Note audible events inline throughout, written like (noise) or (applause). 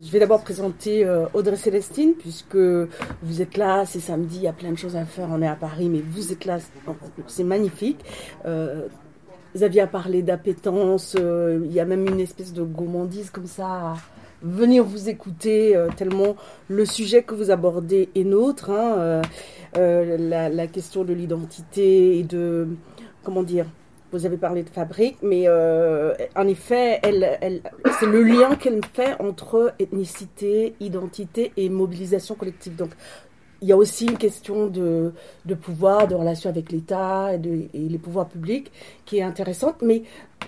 Je vais d'abord présenter euh, Audrey Célestine, puisque vous êtes là, c'est samedi, il y a plein de choses à faire, on est à Paris, mais vous êtes là, c'est magnifique. Euh, Xavier a parlé d'appétence, euh, il y a même une espèce de gourmandise comme ça à venir vous écouter, euh, tellement le sujet que vous abordez est nôtre, hein, la, question de l'identité et de, comment dire, vous avez parlé de fabrique, mais euh, en effet, c'est le lien qu'elle fait entre ethnicité, identité et mobilisation collective. Donc, il y a aussi une question de, pouvoir, de relation avec l'État et, les pouvoirs publics qui est intéressante. Mais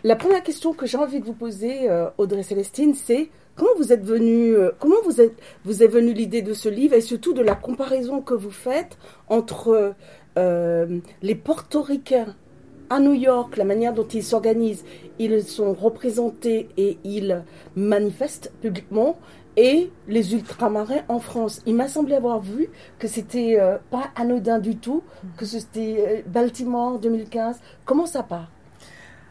la première question que j'ai envie de vous poser, euh, Audrey Célestine, c'est comment vous êtes venu, euh, comment vous êtes, vous est venue l'idée de ce livre et surtout de la comparaison que vous faites entre euh, les portoricains à New York, la manière dont ils s'organisent, ils sont représentés et ils manifestent publiquement, et les ultramarins en France. Il m'a semblé avoir vu que c'était euh, pas anodin du tout, que c'était euh, Baltimore 2015. Comment ça part?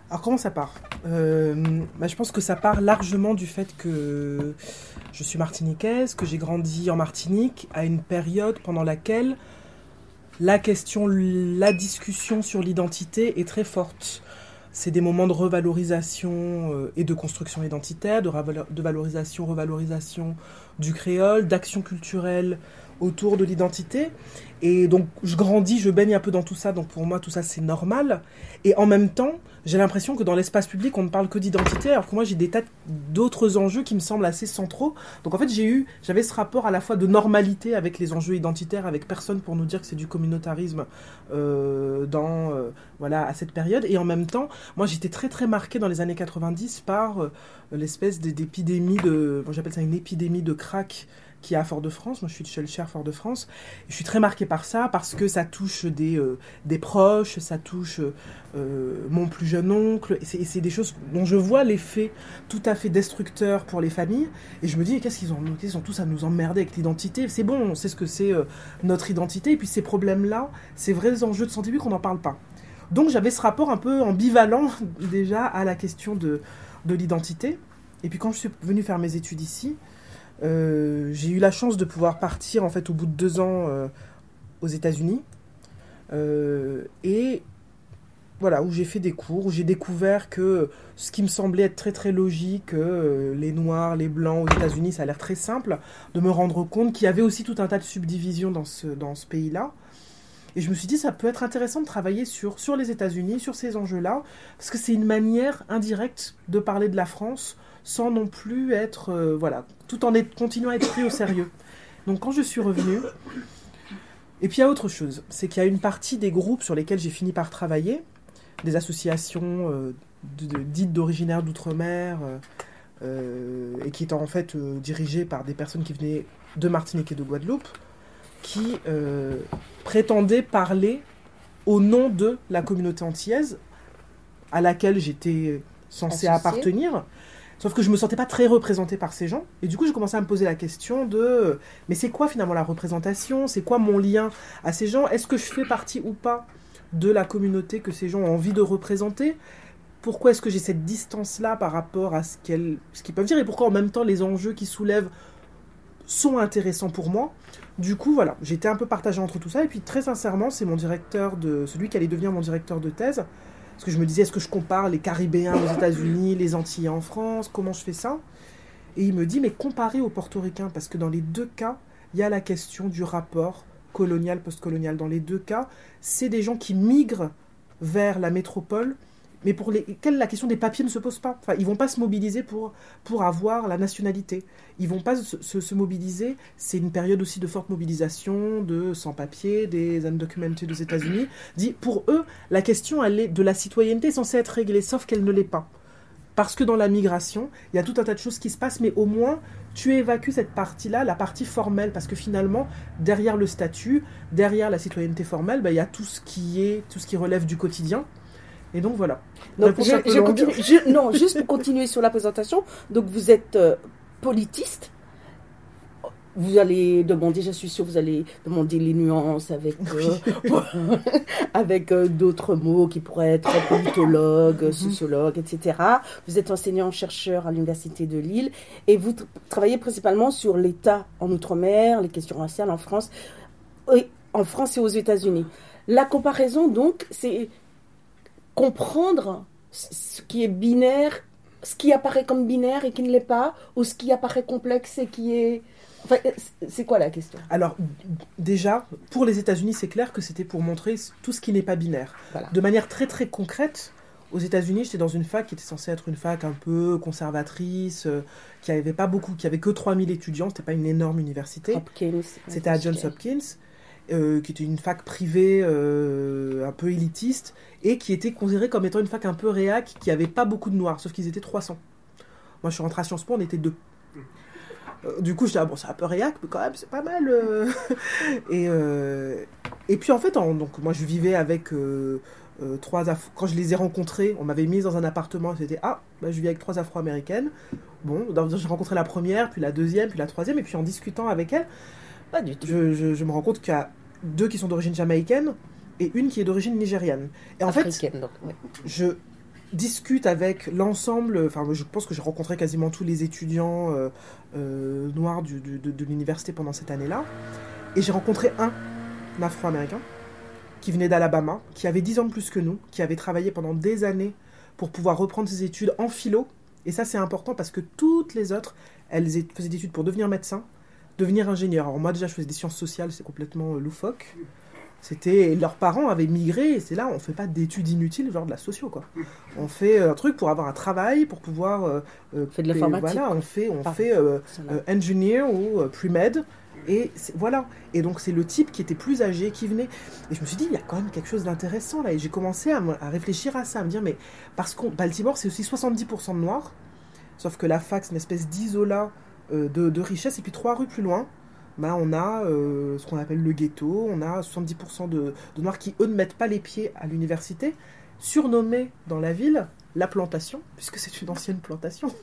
Alors comment ça part? Euh, bah, Je pense que ça part largement du fait que je suis martiniquaise, que j'ai grandi en Martinique à une période pendant laquelle la question, la discussion sur l'identité est très forte. C'est des moments de revalorisation euh, et de construction identitaire, de, de valorisation, revalorisation du créole, d'action culturelle autour de l'identité. Et donc, je grandis, je baigne un peu dans tout ça, donc pour moi, tout ça, c'est normal. Et en même temps, j'ai l'impression que dans l'espace public, on ne parle que d'identité, alors que moi, j'ai des tas d'autres enjeux qui me semblent assez centraux. Donc, en fait, j'ai eu, j'avais ce rapport à la fois de normalité avec les enjeux identitaires, avec personne pour nous dire que c'est du communautarisme euh, dans, euh, voilà, à cette période. Et en même temps, moi, j'étais très, très marqué dans les années 90 par euh, l'espèce d'épidémie de, j'appelle ça une épidémie de crack qui est à Fort-de-France. Moi, je suis de Shellshare Fort-de-France. Je suis très marquée par ça parce que ça touche des, euh, des proches, ça touche euh, mon plus jeune oncle. Et c'est des choses dont je vois l'effet tout à fait destructeur pour les familles. Et je me dis, qu'est-ce qu'ils ont Ils sont tous à nous emmerder avec l'identité? C'est bon, on sait ce que c'est euh, notre identité. Et puis ces problèmes-là, ces vrais enjeux de santé publique, on n'en parle pas. Donc j'avais ce rapport un peu ambivalent (laughs) déjà à la question de, de l'identité. Et puis quand je suis venue faire mes études ici, euh, j'ai eu la chance de pouvoir partir en fait au bout de deux ans euh, aux États-Unis. Euh, et voilà où j'ai fait des cours où j'ai découvert que ce qui me semblait être très très logique les noirs les blancs aux États-Unis ça a l'air très simple de me rendre compte qu'il y avait aussi tout un tas de subdivisions dans ce dans ce pays-là. Et je me suis dit, ça peut être intéressant de travailler sur, sur les États-Unis, sur ces enjeux-là, parce que c'est une manière indirecte de parler de la France sans non plus être, euh, voilà, tout en continuant à être pris au sérieux. Donc quand je suis revenue, et puis il y a autre chose, c'est qu'il y a une partie des groupes sur lesquels j'ai fini par travailler, des associations euh, dites d'originaires d'outre-mer, euh, et qui étaient en fait dirigées par des personnes qui venaient de Martinique et de Guadeloupe, qui prétendaient parler au nom de la communauté antillaise à laquelle j'étais censée appartenir. Sauf que je me sentais pas très représentée par ces gens. Et du coup, j'ai commencé à me poser la question de mais c'est quoi finalement la représentation? C'est quoi mon lien à ces gens? Est-ce que je fais partie ou pas de la communauté que ces gens ont envie de représenter? Pourquoi est-ce que j'ai cette distance-là par rapport à ce qu'ils peuvent dire? Et pourquoi en même temps les enjeux qu'ils soulèvent sont intéressants pour moi? Du coup, voilà, j'étais un peu partagée entre tout ça. Et puis, très sincèrement, c'est mon directeur de. celui qui allait devenir mon directeur de thèse, parce que je me disais, est-ce que je compare les Caribéens aux États-Unis, les Antillais en France? Comment je fais ça? Et il me dit, mais comparez aux Portoricains, parce que dans les deux cas, il y a la question du rapport colonial, Dans les deux cas, c'est des gens qui migrent vers la métropole mais pour lesquels la question des papiers ne se pose pas. Enfin, ils vont pas se mobiliser pour, pour avoir la nationalité. Ils vont pas se, se, mobiliser. C'est une période aussi de forte mobilisation de sans-papiers, des undocumented aux États-Unis. Dit pour eux, la question elle de la citoyenneté censée être réglée, sauf qu'elle ne l'est pas. Parce que dans la migration, il y a tout un tas de choses qui se passent, mais au moins tu évacues cette partie-là, la partie formelle, parce que finalement, derrière le statut, derrière la citoyenneté formelle, ben, il y a tout ce qui est, tout ce qui relève du quotidien, et donc voilà. Donc, je, continue, non, juste pour continuer sur la présentation. Donc vous êtes euh, politiste. vous allez demander, je suis sûre, vous allez demander les nuances avec, euh, (laughs) avec euh, d'autres mots qui pourraient être politologue, mhm. sociologue, etc. Vous êtes enseignant-chercheur à l'Université de Lille et vous travaillez principalement sur l'État en Outre-mer, les questions raciales en France, et en France et aux États-Unis. La comparaison, donc, c'est comprendre ce qui est binaire, ce qui apparaît comme binaire et qui ne l'est pas, ou ce qui apparaît complexe et qui est c'est quoi la question? Alors, déjà, pour les États-Unis, c'est clair que c'était pour montrer tout ce qui n'est pas binaire. De manière très très concrète, aux États-Unis, j'étais dans une fac qui était censée être une fac un peu conservatrice, euh, qui avait pas beaucoup, qui avait que 3000 étudiants, c'était pas une énorme université. C'était à Johns Hopkins, euh, qui était une fac privée euh, un peu élitiste et qui était considérée comme étant une fac un peu réac, qui avait pas beaucoup de noirs, sauf qu'ils étaient 300. Moi, je suis rentré à Sciences Po, on était deux. Euh, du coup, je dis, ah, bon, c'est un peu réac, mais quand même, c'est pas mal. (laughs) Et, et puis, en fait, donc, moi, je vivais avec trois Quand je les ai rencontrés, on m'avait mis dans un appartement, c'était, ah, bah, je vis avec trois Afro-américaines. Bon, j'ai rencontré la première, puis la deuxième, puis la troisième, et puis en discutant avec elles, du tout. Je, je, me rends compte a deux qui sont d'origine jamaïcaine et une qui est d'origine nigériane. Et en fait, je, discute avec l'ensemble, enfin je pense que j'ai rencontré quasiment tous les étudiants euh, euh, noirs de, de l'université pendant cette année-là, et j'ai rencontré un afro-américain qui venait d'Alabama, qui avait 10 ans de plus que nous, qui avait travaillé pendant des années pour pouvoir reprendre ses études en philo, et ça c'est important parce que toutes les autres, elles faisaient des études pour devenir médecin, devenir ingénieur. Alors moi déjà je faisais des sciences sociales, c'est complètement euh, loufoque. C'était leurs parents avaient migré et c'est là on fait pas d'études inutiles genre de la socio quoi. On fait euh, un truc pour avoir un travail pour pouvoir euh, euh fait de l'informatique. Voilà, on fait on fait euh, engineer ou pre-med et voilà. Et donc c'est le type qui était plus âgé qui venait et je me suis dit il y a quand même quelque chose d'intéressant là et j'ai commencé à, à, réfléchir à ça à me dire mais parce qu'on Baltimore c'est aussi 70% de noirs sauf que la fac c'est une espèce d'isola de, de richesse et puis trois rues plus loin bah, on a euh, ce qu'on appelle le ghetto, on a 70% de, Noirs qui, eux, ne mettent pas les pieds à l'université, surnommé dans la ville la plantation, puisque c'est une ancienne plantation.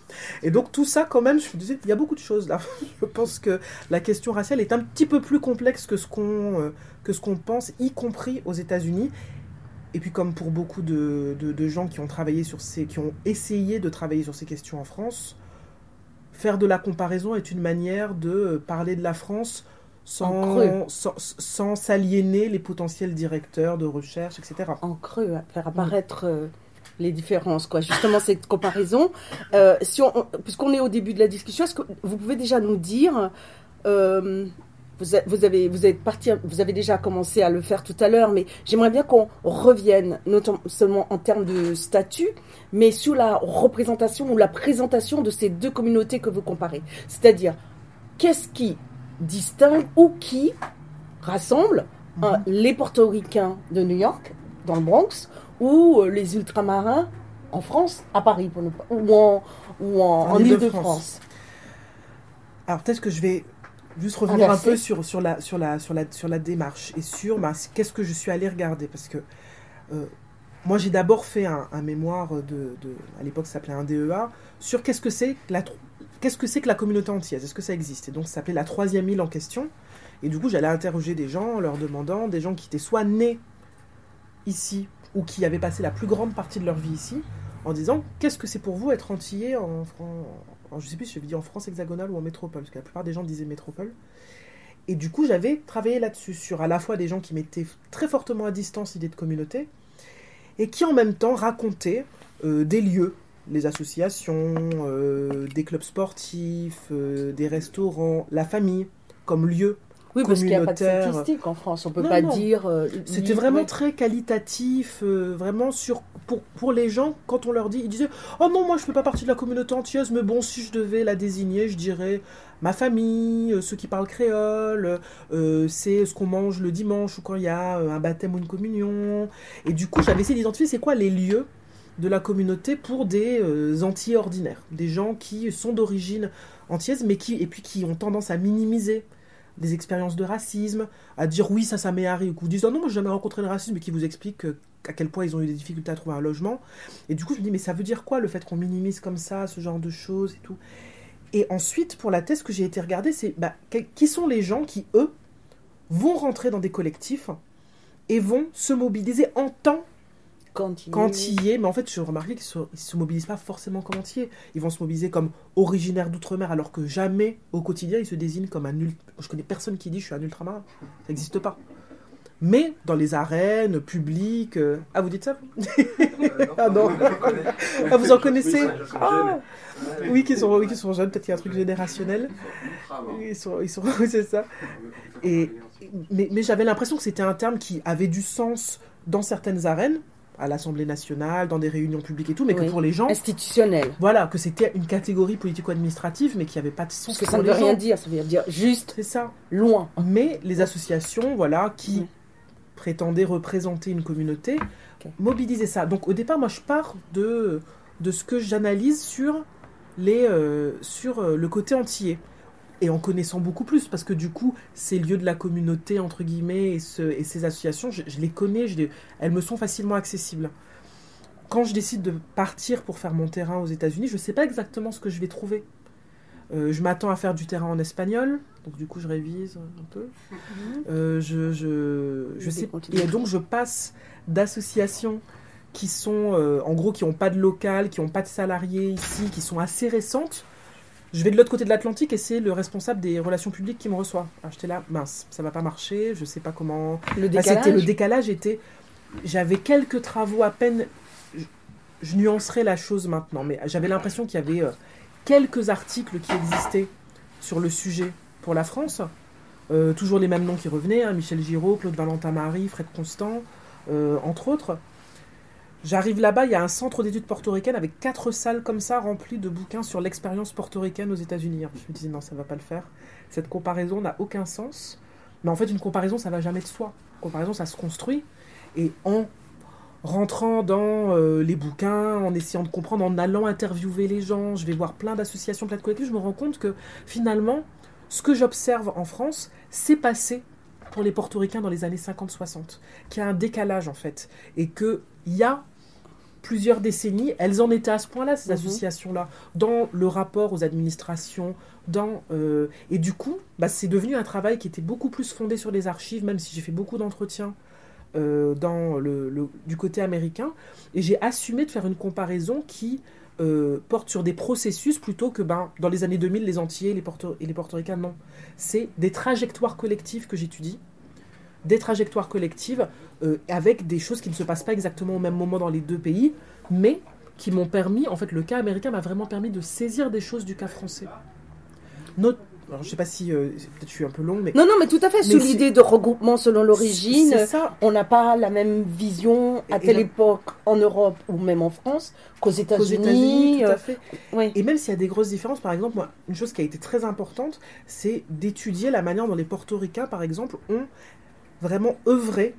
Et donc tout ça, quand même, je me disais, il y a beaucoup de choses là. (laughs) Je pense que la question raciale est un petit peu plus complexe que ce qu'on euh, que ce qu'on pense, y compris aux États-Unis. Et puis comme pour beaucoup de, de, gens qui ont travaillé sur ces, qui ont essayé de travailler sur ces questions en France, faire de la comparaison est une manière de euh, parler de la France sans, sans, s'aliéner les potentiels directeurs de recherche, etc. En creux, faire apparaître euh, les différences, quoi. Justement, cette comparaison. Euh, si puisqu'on est au début de la discussion, est-ce que vous pouvez déjà nous dire vous, avez, vous, êtes parti, vous avez déjà commencé à le faire tout à l'heure, mais j'aimerais bien qu'on revienne, non seulement en termes de statut, mais sur la représentation ou la présentation de ces deux communautés que vous comparez. C'est-à-dire, qu'est-ce qui distingue ou qui rassemble hein, mhm. les portoricains de New York, dans le Bronx, ou euh, les ultramarins en France, à Paris, pour ou en, ou en, en Ile-de-France. Alors peut-être que je vais juste revenir un peu sur, sur, la, sur, la, sur, la, sur la démarche et sur bah, qu'est-ce que je suis allé regarder. Parce que euh, moi, j'ai d'abord fait un, mémoire, de, de à l'époque, ça s'appelait un DEA, sur qu'est-ce que c'est que la, qu'est-ce que c'est que la communauté entière Est-ce que ça existe? Et donc, ça s'appelait la troisième île en question. Et du coup, j'allais interroger des gens, leur demandant, des gens qui étaient soit nés ici ou qui avaient passé la plus grande partie de leur vie ici, en disant qu'est-ce que c'est pour vous être antillais en, je je sais plus si je vis en France hexagonale ou en métropole, parce que la plupart des gens disaient métropole. Et du coup, j'avais travaillé là-dessus, sur à la fois des gens qui mettaient très fortement à distance l'idée de communauté, et qui en même temps racontaient euh, des lieux, les associations, euh, des clubs sportifs, euh, des restaurants, la famille, comme lieu oui, parce qu'il n'y a pas de statistiques en France, on ne peut pas dire. Euh, C'était vraiment très qualitatif, euh, vraiment sur pour, pour les gens, quand on leur dit, ils disaient Oh non, moi je ne fais pas partie de la communauté antilleuse, mais bon, si je devais la désigner, je dirais ma famille, euh, ceux qui parlent créole, c'est ce qu'on mange le dimanche ou quand il y a un baptême ou une communion. Et du coup, j'avais essayé d'identifier c'est quoi les lieux de la communauté pour des Antillais ordinaires, des gens qui sont d'origine antillaise, mais qui, et puis qui ont tendance à minimiser des expériences de racisme, à dire oui, ça, ça m'est arrivé, ou vous disent non, non, j'ai jamais rencontré le racisme, et qui vous expliquent à quel point ils ont eu des difficultés à trouver un logement. Et du coup, je me dis, mais ça veut dire quoi le fait qu'on minimise comme ça ce genre de choses et tout? Et ensuite, pour la thèse que j'ai été regarder, c'est bah, qui sont les gens qui, eux, vont rentrer dans des collectifs et vont se mobiliser en tant qu'antillais. Mais en fait, je remarqué qu'ils ne se, mobilisent pas forcément comme antillais. Ils vont se mobiliser comme originaires d'outre-mer, alors que jamais, au quotidien, ils se désignent comme un nul. Je connais personne qui dit je suis un ultramarin. Ça n'existe pas. Mais dans les arènes publiques. Euh, ah, vous dites ça (laughs) Ah non Ah, vous en connaissez? Ah Oui, qui sont, oui, qui sont jeunes, peut-être qu'il y a un truc générationnel. Ils sont, ils sont, (laughs) c'est ça. Et, mais, mais j'avais l'impression que c'était un terme qui avait du sens dans certaines arènes, à l'Assemblée nationale, dans des réunions publiques et tout, mais que pour les gens. Institutionnel. Voilà, que c'était une catégorie politico-administrative, mais qui n'avait pas de sens. Parce que ça ne veut rien dire, ça veut dire juste. C'est ça. Loin. Mais les associations, voilà, qui prétendaient représenter une communauté, mobiliser ça. Donc au départ, moi je pars de, de ce que j'analyse sur, les, euh, sur euh, le côté entier. Et en connaissant beaucoup plus, parce que du coup, ces lieux de la communauté, entre guillemets, et, ce, et ces associations, je, les connais, je elles me sont facilement accessibles. Quand je décide de partir pour faire mon terrain aux États-Unis, je ne sais pas exactement ce que je vais trouver. Euh, je m'attends à faire du terrain en espagnol, donc du coup je révise un peu. Mhm. Euh, je, je, je sais, et donc je passe d'associations qui sont, euh, en gros, qui n'ont pas de local, qui n'ont pas de salariés ici, qui sont assez récentes. Je vais de l'autre côté de l'Atlantique et c'est le responsable des relations publiques qui me reçoit. Alors j'étais là, mince, ça va pas marcher, je sais pas comment. Le décalage. le décalage était, j'avais quelques travaux à peine. Je, nuancerai la chose maintenant, mais j'avais l'impression qu'il y avait quelques articles qui existaient sur le sujet pour la France. Euh, toujours les mêmes noms qui revenaient, hein, Michel Giraud, Claude Valentin-Marie, Fred Constant, euh, entre autres. J'arrive là-bas, il y a un centre d'études portoricaines avec quatre salles comme ça remplies de bouquins sur l'expérience portoricaine aux États-Unis. Je me disais non, ça va pas le faire. Cette comparaison n'a aucun sens. Mais en fait, une comparaison, ça va jamais de soi. Une comparaison, ça se construit. Et en rentrant dans euh, les bouquins, en essayant de comprendre, en allant interviewer les gens, je vais voir plein d'associations, plein de collectifs, je me rends compte que finalement, ce que j'observe en France, c'est passé pour les portoricains dans les années 50-60, qu'il y a un décalage en fait, et qu'il y a plusieurs décennies, elles en étaient à ce point-là, ces mhm. associations-là, dans le rapport aux administrations, dans... Euh, et du coup, bah, c'est devenu un travail qui était beaucoup plus fondé sur les archives, même si j'ai fait beaucoup d'entretiens euh, dans le, du côté américain. Et j'ai assumé de faire une comparaison qui euh, porte sur des processus plutôt que ben, dans les années 2000, les Antillais les et les Portoricains, non. C'est des trajectoires collectives que j'étudie, des trajectoires collectives euh, avec des choses qui ne se passent pas exactement au même moment dans les deux pays, mais qui m'ont permis, en fait, le cas américain m'a vraiment permis de saisir des choses du cas français. Notre, alors, je sais pas si euh, peut-être je suis un peu long, mais non, non, mais tout à fait. Sous l'idée de regroupement selon l'origine, on n'a pas la même vision à telle époque en Europe ou même en France qu'aux États-Unis. tout à euh. Et même s'il y a des grosses différences, par exemple, moi, une chose qui a été très importante, c'est d'étudier la manière dont les Portoricains, par exemple, ont vraiment œuvré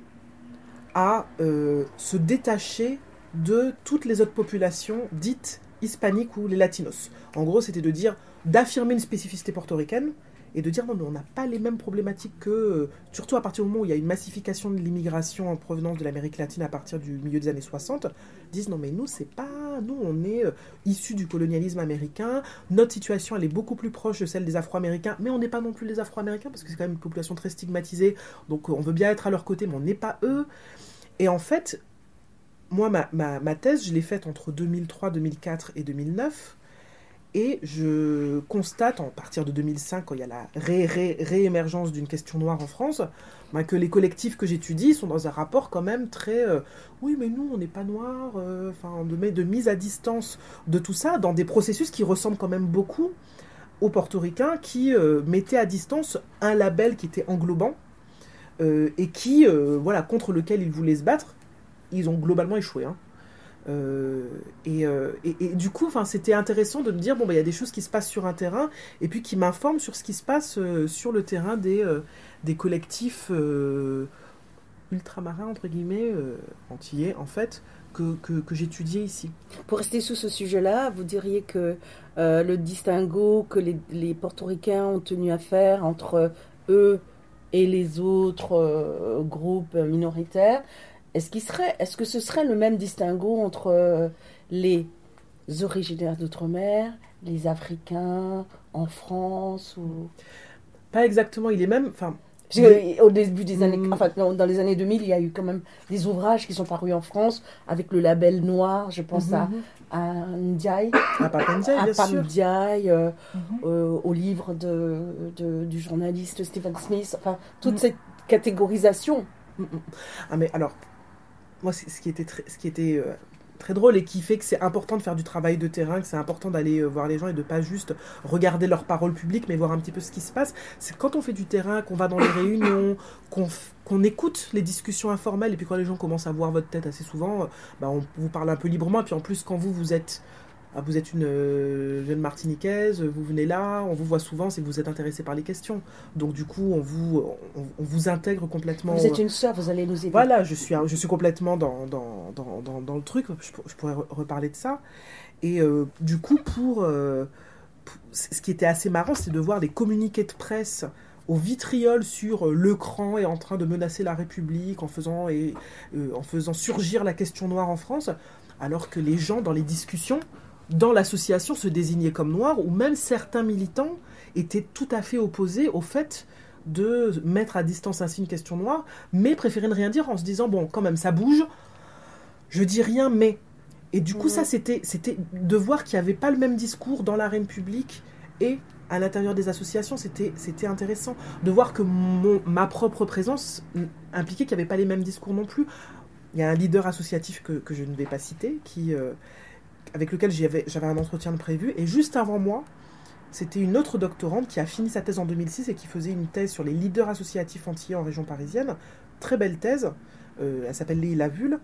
à euh, se détacher de toutes les autres populations dites hispaniques ou les latinos. En gros, c'était de dire d'affirmer une spécificité portoricaine et de dire non mais on n'a pas les mêmes problématiques que euh, surtout à partir du moment où il y a une massification de l'immigration en provenance de l'Amérique latine à partir du milieu des années 60 disent non mais nous c'est pas nous on est euh, issus du colonialisme américain. Notre situation elle est beaucoup plus proche de celle des Afro-Américains mais on n'est pas non plus les Afro-Américains parce que c'est quand même une population très stigmatisée donc euh, on veut bien être à leur côté mais on n'est pas eux. Et en fait moi ma, ma, ma thèse je l'ai faite entre 2003 2004 et 2009 et je constate, en partir de 2005, quand il y a la réémergence d'une question noire en France, bah, que les collectifs que j'étudie sont dans un rapport quand même très euh, oui, mais nous, on n'est pas noirs, euh, enfin, de, de mise à distance de tout ça, dans des processus qui ressemblent quand même beaucoup aux portoricains qui euh, mettaient à distance un label qui était englobant et qui, voilà, contre lequel ils voulaient se battre. Ils ont globalement échoué. Hein. Euh, euh, et, du coup, c'était intéressant de me dire bon, bah, il y a des choses qui se passent sur un terrain et puis qui m'informent sur ce qui se passe euh, sur le terrain des, des collectifs ultramarins, entre guillemets, antillais, en fait, que, que, que j'étudiais ici. Pour rester sous ce sujet-là, vous diriez que le distinguo que les, les, portoricains ont tenu à faire entre eux et les autres groupes minoritaires, est-ce, serait, est-ce que ce serait le même distinguo entre euh, les originaires d'outre-mer, les Africains en France ou... Pas exactement, il est même... Enfin, au début des années, Mm. enfin dans les années 2000, il y a eu quand même des ouvrages qui sont parus en France avec le label noir. Je pense à, Mhm. à Ndiaye, à Pam. Ndiaye, euh, Mhm. euh, au livre de, de- du journaliste Stephen Smith. Enfin, toute Mm. cette catégorisation. Mm, mm. Ah mais alors, moi ce qui était très, ce qui était euh, très drôle et qui fait que c'est important de faire du travail de terrain, que c'est important d'aller euh, voir les gens et de pas juste regarder leurs paroles publiques, mais voir un petit peu ce qui se passe. C'est quand on fait du terrain, qu'on va dans les réunions, qu'on écoute les discussions informelles et puis quand les gens commencent à voir votre tête assez souvent, euh, bah, on vous parle un peu librement. Et puis en plus quand vous vous êtes ah, vous êtes une euh, jeune martiniquaise, vous venez là, on vous voit souvent, c'est que vous êtes intéressé par les questions. Donc du coup, on vous, on, on vous intègre complètement. Vous êtes une sœur, vous allez nous aider. Voilà, je suis, je suis complètement dans, dans, dans, dans, dans le truc, je, pour- je pourrais re- reparler de ça. Et euh, du coup, pour, euh, ce qui était assez marrant, c'est de voir les communiqués de presse au vitriol sur euh, le cran est en train de menacer la République en faisant, et, euh, en faisant surgir la question noire en France, alors que les gens dans les discussions, dans l'association, se désignaient comme noirs, ou même certains militants étaient tout à fait opposés au fait de mettre à distance ainsi une question noire, mais préféraient ne rien dire en se disant, bon, quand même, ça bouge, je dis rien, mais... Et du coup, Mhm. ça, c'était c'était de voir qu'il n'y avait pas le même discours dans l'arène publique et à l'intérieur des associations, c'était c'était intéressant de voir que mon, ma propre présence impliquait qu'il n'y avait pas les mêmes discours non plus. Il y a un leader associatif que, que je ne vais pas citer, qui, euh, avec lequel j'avais un entretien de prévu, et juste avant moi, c'était une autre doctorante qui a fini sa thèse en 2006 et qui faisait une thèse sur les leaders associatifs antillais en région parisienne. Très belle thèse. Euh, elle s'appelle Leïla Vull.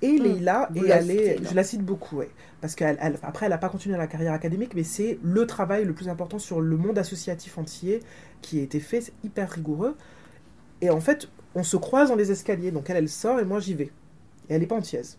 Et Leïla, vous et elle est- je la cite beaucoup, ouais. Parce qu'elle, elle- n'a pas continué la carrière académique, mais c'est le travail le plus important sur le monde associatif antillais qui a été fait. C'est hyper rigoureux. Et en fait, on se croise dans les escaliers. Donc elle, elle sort et moi, j'y vais. Et elle n'est pas antillaise.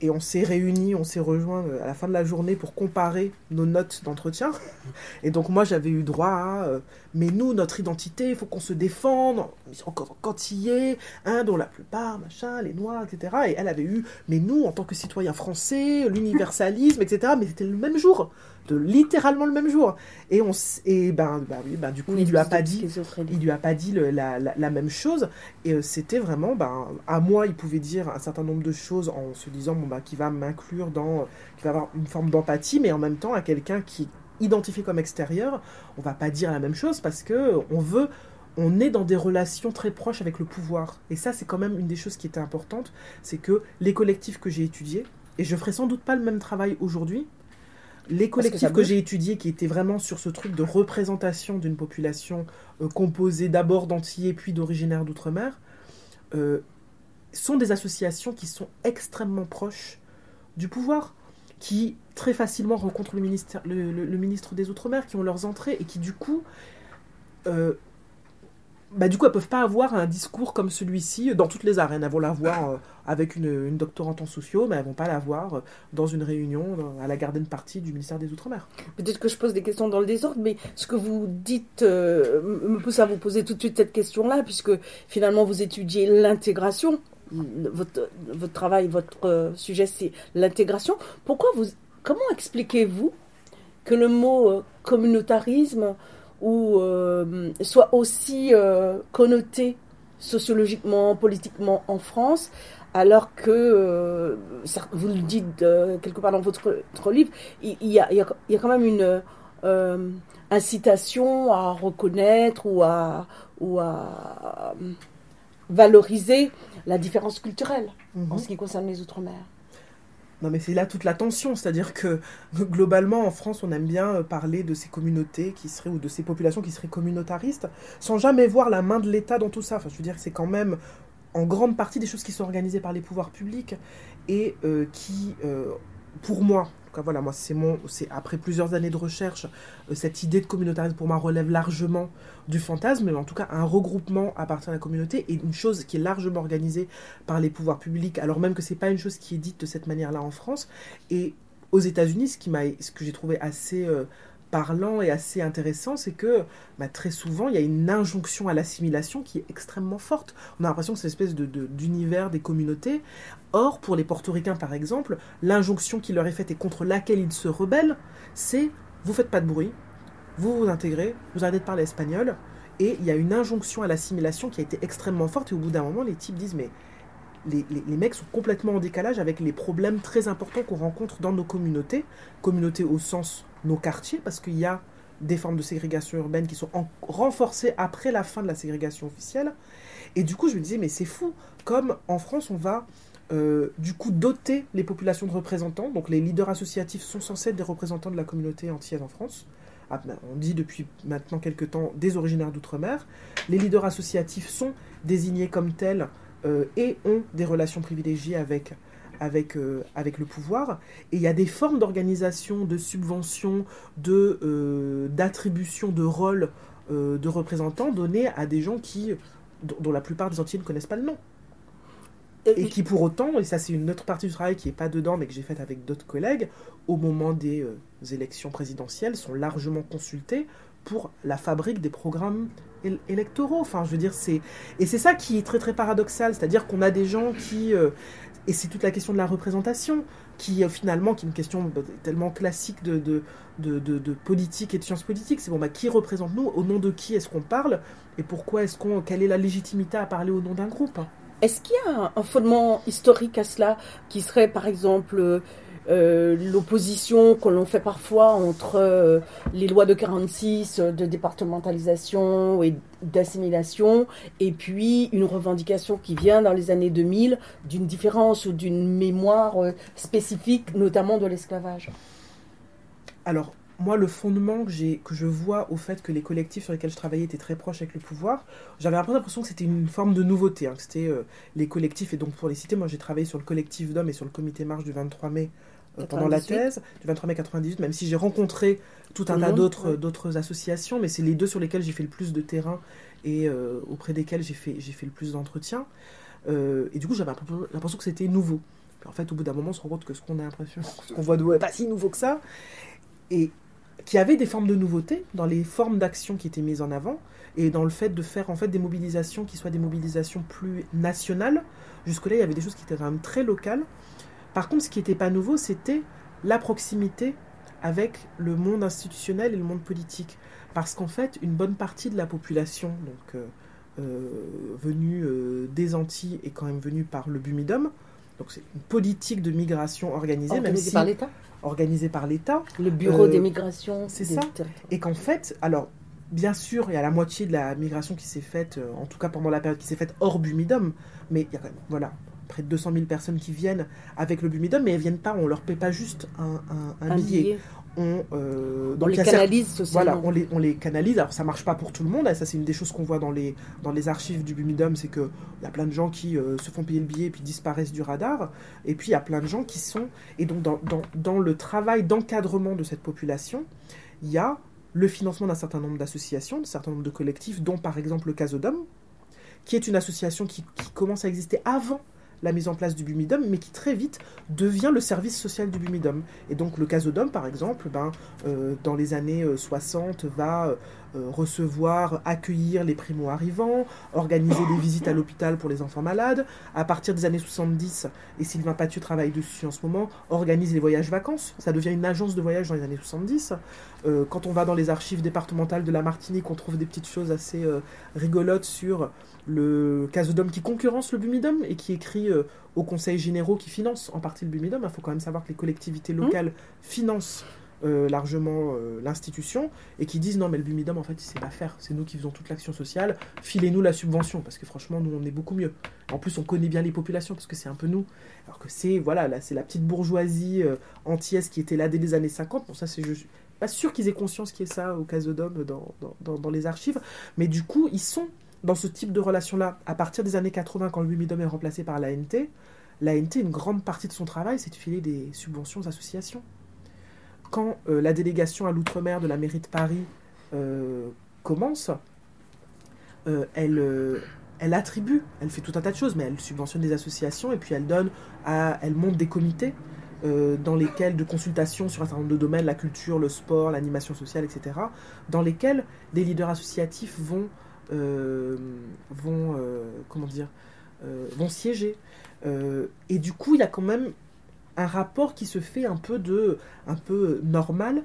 Et on s'est réunis, on s'est rejoints euh, à la fin de la journée pour comparer nos notes d'entretien. (laughs) Et donc moi j'avais eu droit à euh, mais nous notre identité, il faut qu'on se défende, ils sont encore quantillés, hein, dont la plupart, machin, les noirs, etc. Et elle avait eu mais nous en tant que citoyens français, l'universalisme, etc. Mais c'était le même jour, de littéralement le même jour. Et on et ben, ben oui, ben du coup il lui a pas dit il lui a pas dit le- la, la- la même chose et euh, c'était vraiment ben à moi il pouvait dire un certain nombre de choses en se disant bon bah qui va m'inclure dans qui va avoir une forme d'empathie mais en même temps à quelqu'un qui identifié comme extérieur on va pas dire la même chose parce que on veut on est dans des relations très proches avec le pouvoir. Et ça c'est quand même une des choses qui était importante c'est que les collectifs que j'ai étudiés et je ferai sans doute pas le même travail aujourd'hui les que collectifs que, j'ai étudiés qui étaient vraiment sur ce truc de représentation d'une population euh, composée d'abord d'antillais puis d'originaires d'outre-mer euh, sont des associations qui sont extrêmement proches du pouvoir, qui très facilement rencontrent le, ministère, le, ministre des Outre-mer, qui ont leurs entrées et qui du coup, euh, bah, du coup, elles peuvent pas avoir un discours comme celui-ci dans toutes les arènes. Elles vont l'avoir euh, avec une, doctorante en sociaux, mais elles vont pas l'avoir euh, dans une réunion à la garden party du ministère des Outre-mer. Peut-être que je pose des questions dans le désordre, mais ce que vous dites euh, me pousse à vous poser tout de suite cette question-là, puisque finalement vous étudiez l'intégration. Votre, votre travail, votre sujet, c'est l'intégration. Pourquoi vous, comment expliquez-vous que le mot euh, communautarisme ou, euh, soit aussi euh, connoté sociologiquement, politiquement en France, alors que, euh, vous le dites quelque part dans votre, votre livre, il il y a, il y a- il y a quand même une incitation à reconnaître ou à, ou à valoriser la différence culturelle en ce qui concerne les Outre-mer. Non, mais c'est là toute la tension, c'est-à-dire que (laughs) globalement en France, on aime bien euh, parler de ces communautés qui seraient ou de ces populations qui seraient communautaristes, sans jamais voir la main de l'État dans tout ça. Enfin, je veux dire, c'est quand même en grande partie des choses qui sont organisées par les pouvoirs publics et euh, qui, euh, pour moi, tout cas, voilà, moi, c'est mon, c'est après plusieurs années de recherche, euh, cette idée de communautarisme pour moi relève largement du fantasme, mais en tout cas un regroupement à partir de la communauté et une chose qui est largement organisée par les pouvoirs publics, alors même que c'est pas une chose qui est dite de cette manière-là en France. Et aux États-Unis, ce que j'ai trouvé assez euh, parlant et assez intéressant, c'est que bah, très souvent, il y a une injonction à l'assimilation qui est extrêmement forte. On a l'impression que c'est une espèce d'univers des communautés. Or, pour les portoricains, par exemple, l'injonction qui leur est faite et contre laquelle ils se rebellent, c'est vous faites pas de bruit, vous vous intégrez, vous arrêtez de parler espagnol, et il y a une injonction à l'assimilation qui a été extrêmement forte, et au bout d'un moment, les types disent mais les, mecs sont complètement en décalage avec les problèmes très importants qu'on rencontre dans nos communautés, communautés au sens nos quartiers, parce qu'il y a des formes de ségrégation urbaine qui sont renforcées après la fin de la ségrégation officielle. Et du coup, je me disais, mais c'est fou, comme en France, on va euh, du coup doter les populations de représentants. Donc les leaders associatifs sont censés être des représentants de la communauté entière en France. Ah, ben, on dit depuis maintenant quelques temps des originaires d'outre-mer. Les leaders associatifs sont désignés comme tels euh, et ont des relations privilégiées avec, avec, euh, avec le pouvoir. Et il y a des formes d'organisation, de subvention, de, euh, d'attribution de rôles de représentants donnés à des gens qui, dont, la plupart des entiers ne connaissent pas le nom. Et qui pour autant, et ça c'est une autre partie du travail qui n'est pas dedans mais que j'ai faite avec d'autres collègues, au moment des élections présidentielles, sont largement consultés pour la fabrique des programmes électoraux. Enfin, je veux dire, c'est et c'est ça qui est très très paradoxal, c'est-à-dire qu'on a des gens qui euh, et c'est toute la question de la représentation qui euh, finalement qui une question bah, tellement classique de de, de, de, politique et de sciences politiques. C'est bon, bah, qui représente nous? Au nom de qui est-ce qu'on parle? Et pourquoi est-ce qu'on quelle est la légitimité à parler au nom d'un groupe? Est-ce qu'il y a un fondement historique à cela qui serait par exemple euh, l'opposition que l'on fait parfois entre euh, les lois de 46 euh, de départementalisation et d'assimilation et puis une revendication qui vient dans les années 2000 d'une différence ou d'une mémoire spécifique, notamment de l'esclavage. Alors, moi, le fondement que, je vois au fait que les collectifs sur lesquels je travaillais étaient très proches avec le pouvoir, j'avais l'impression que c'était une forme de nouveauté. Hein, c'était les collectifs, et donc pour les citer, moi j'ai travaillé sur le collectif d'hommes et sur le comité marche du 23 mai pendant la thèse du 23 mai 98, même si j'ai rencontré tout un tas d'autres d'autres associations, mais c'est les deux sur lesquelles j'ai fait le plus de terrain et euh, auprès desquels j'ai fait, le plus d'entretiens. Euh, et du coup, j'avais l'impression que c'était nouveau. en fait, au bout d'un moment, on se rend compte que ce qu'on a l'impression, (laughs) ce qu'on voit de n'est pas si nouveau que ça. Et qui avait des formes de nouveauté dans les formes d'action qui étaient mises en avant et dans le fait de faire en fait des mobilisations qui soient des mobilisations plus nationales. Jusque-là, il y avait des choses qui étaient quand même très locales. Par contre, ce qui n'était pas nouveau, c'était la proximité avec le monde institutionnel et le monde politique. Parce qu'en fait, une bonne partie de la population, donc euh, euh, venue euh, des Antilles et quand même venue par le Bumidum, donc c'est une politique de migration organisée, organisée par l'État. Organisée par l'État. Le bureau des migrations. C'est ça. Et qu'en fait, alors bien sûr, il y a la moitié de la migration qui s'est faite, en tout cas pendant la période qui s'est faite hors Bumidum, mais il y a quand même, voilà, près de 200 000 personnes qui viennent avec le Bumidum, mais elles viennent pas, on leur paie pas juste un, un, billet. On, euh, les canalise socialement. Voilà, on les, on les, canalise. Alors ça marche pas pour tout le monde. Ça c'est une des choses qu'on voit dans les, dans les archives du Bumidum, c'est qu'il y a plein de gens qui euh, se font payer le billet et puis disparaissent du radar. Et puis il y a plein de gens qui sont... Et donc dans, dans, dans le travail d'encadrement de cette population, il y a le financement d'un certain nombre d'associations, d'un certain nombre de collectifs, dont par exemple le Casodome, qui est une association qui, qui commence à exister avant la mise en place du Bumidum, mais qui très vite devient le service social du Bumidum. Et donc le Casodome, par exemple, ben, euh, dans les années 60, euh, va euh, recevoir, accueillir les primo-arrivants, organiser des visites à l'hôpital pour les enfants malades. À partir des années 70, et Sylvain Pathieu travaille dessus en ce moment, organise les voyages vacances. Ça devient une agence de voyage dans les années 70. quand on va dans les archives départementales de la Martinique, on trouve des petites choses assez rigolotes sur le Casodome qui concurrence le Bumidum et qui écrit euh, au Conseil généraux qui finance en partie le Bumidum. Il faut quand même savoir que les collectivités mmh. locales financent euh, largement euh, l'institution et qui disent non mais le Bumidum en fait il sait pas faire, c'est nous qui faisons toute l'action sociale, filez-nous la subvention parce que franchement nous on est beaucoup mieux. En plus on connaît bien les populations parce que c'est un peu nous, alors que c'est voilà là c'est la petite bourgeoisie antillaise qui était là dès les années 50. Bon ça c'est je suis pas sûr qu'ils aient conscience qu'il y ait ça au Casodome dans, dans, dans les archives, mais du coup ils sont dans ce type de relation-là, à partir des années 80, quand le Bumidum est remplacé par l'ANT, l'ANT, une grande partie de son travail, c'est de filer des subventions aux associations. Quand euh, la délégation à l'outre-mer de la mairie de Paris euh, commence, euh, elle, elle attribue, elle fait tout un tas de choses, mais elle subventionne des associations et puis elle donne, elle monte des comités dans lesquels, de consultation sur un certain nombre de domaines, la culture, le sport, l'animation sociale, etc., dans lesquels des leaders associatifs vont, vont comment dire, vont siéger. et du coup, il y a quand même un rapport qui se fait un peu, de, un peu normal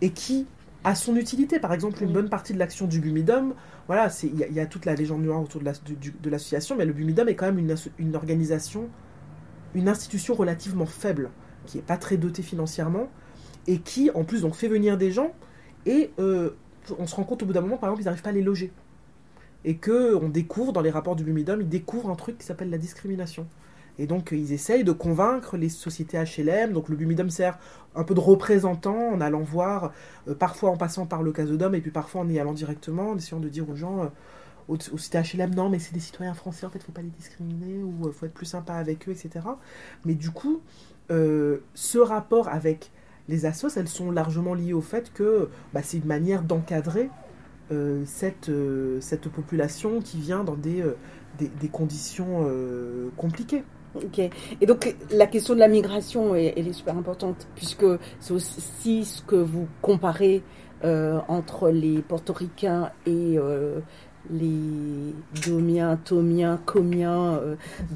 et qui a son utilité. Par exemple, une bonne partie de l'action du Bumidum, voilà, il y, y, a toute la légende noire autour de l'association, mais le Bumidum est quand même une, une, organisation, une institution relativement faible, qui n'est pas très dotée financièrement, et qui, en plus, donc, fait venir des gens, et euh, on se rend compte au bout d'un moment, par exemple, ils n'arrivent pas à les loger. Et qu'on découvre, dans les rapports du Bumidum, ils découvrent un truc qui s'appelle la discrimination. Et donc, ils essayent de convaincre les sociétés HLM. Donc, le Bumidum sert un peu de représentant en allant voir, euh, parfois en passant par le casodome, et puis parfois en y allant directement, en essayant de dire aux gens, euh, aux, sociétés HLM, non, mais c'est des citoyens français, en fait, faut pas les discriminer, ou euh, faut être plus sympa avec eux, etc. Mais du coup, ce rapport avec les assos, elles sont largement liées au fait que bah, c'est une manière d'encadrer cette, cette population qui vient dans des, des conditions compliquées. Et donc la question de la migration, elle, est super importante puisque c'est aussi ce que vous comparez euh, entre les portoricains et euh, les domiens, tomiens, comiens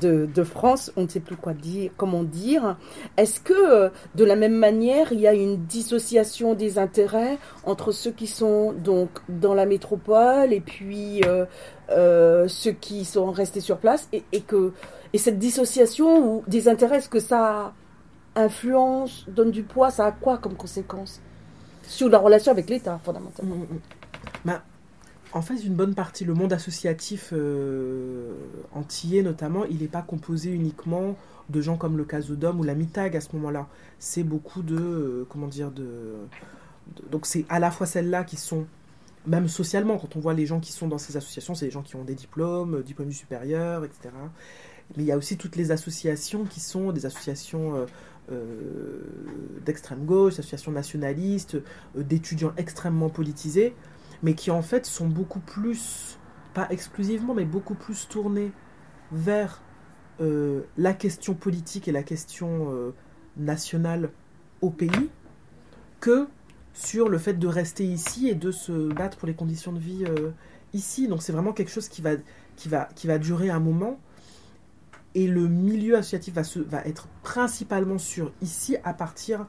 euh, de, France. On ne sait plus quoi dire, comment dire. Est-ce que de la même manière, il y a une dissociation des intérêts entre ceux qui sont donc dans la métropole et puis ceux qui sont restés sur place et que et cette dissociation ou des intérêts, est-ce que ça influence, donne du poids, ça a quoi comme conséquence sur la relation avec l'État, fondamentalement? Mm, mm, mm. Bah, En fait, une bonne partie, le monde associatif euh, antillais notamment, il n'est pas composé uniquement de gens comme le Casodome ou la Mitag à ce moment-là. C'est beaucoup de. Euh, comment dire de, Donc, c'est à la fois celles-là qui sont même socialement, quand on voit les gens qui sont dans ces associations, c'est des gens qui ont des diplômes, diplômes supérieurs, etc mais il y a aussi toutes les associations qui sont des associations euh, euh, d'extrême gauche, associations nationalistes, euh, d'étudiants extrêmement politisés, mais qui en fait sont beaucoup plus, pas exclusivement, mais beaucoup plus tournés vers la question politique et la question nationale au pays que sur le fait de rester ici et de se battre pour les conditions de vie ici. Donc c'est vraiment quelque chose qui va, qui va, qui va durer un moment et le milieu associatif va, se, va être principalement sur ici à partir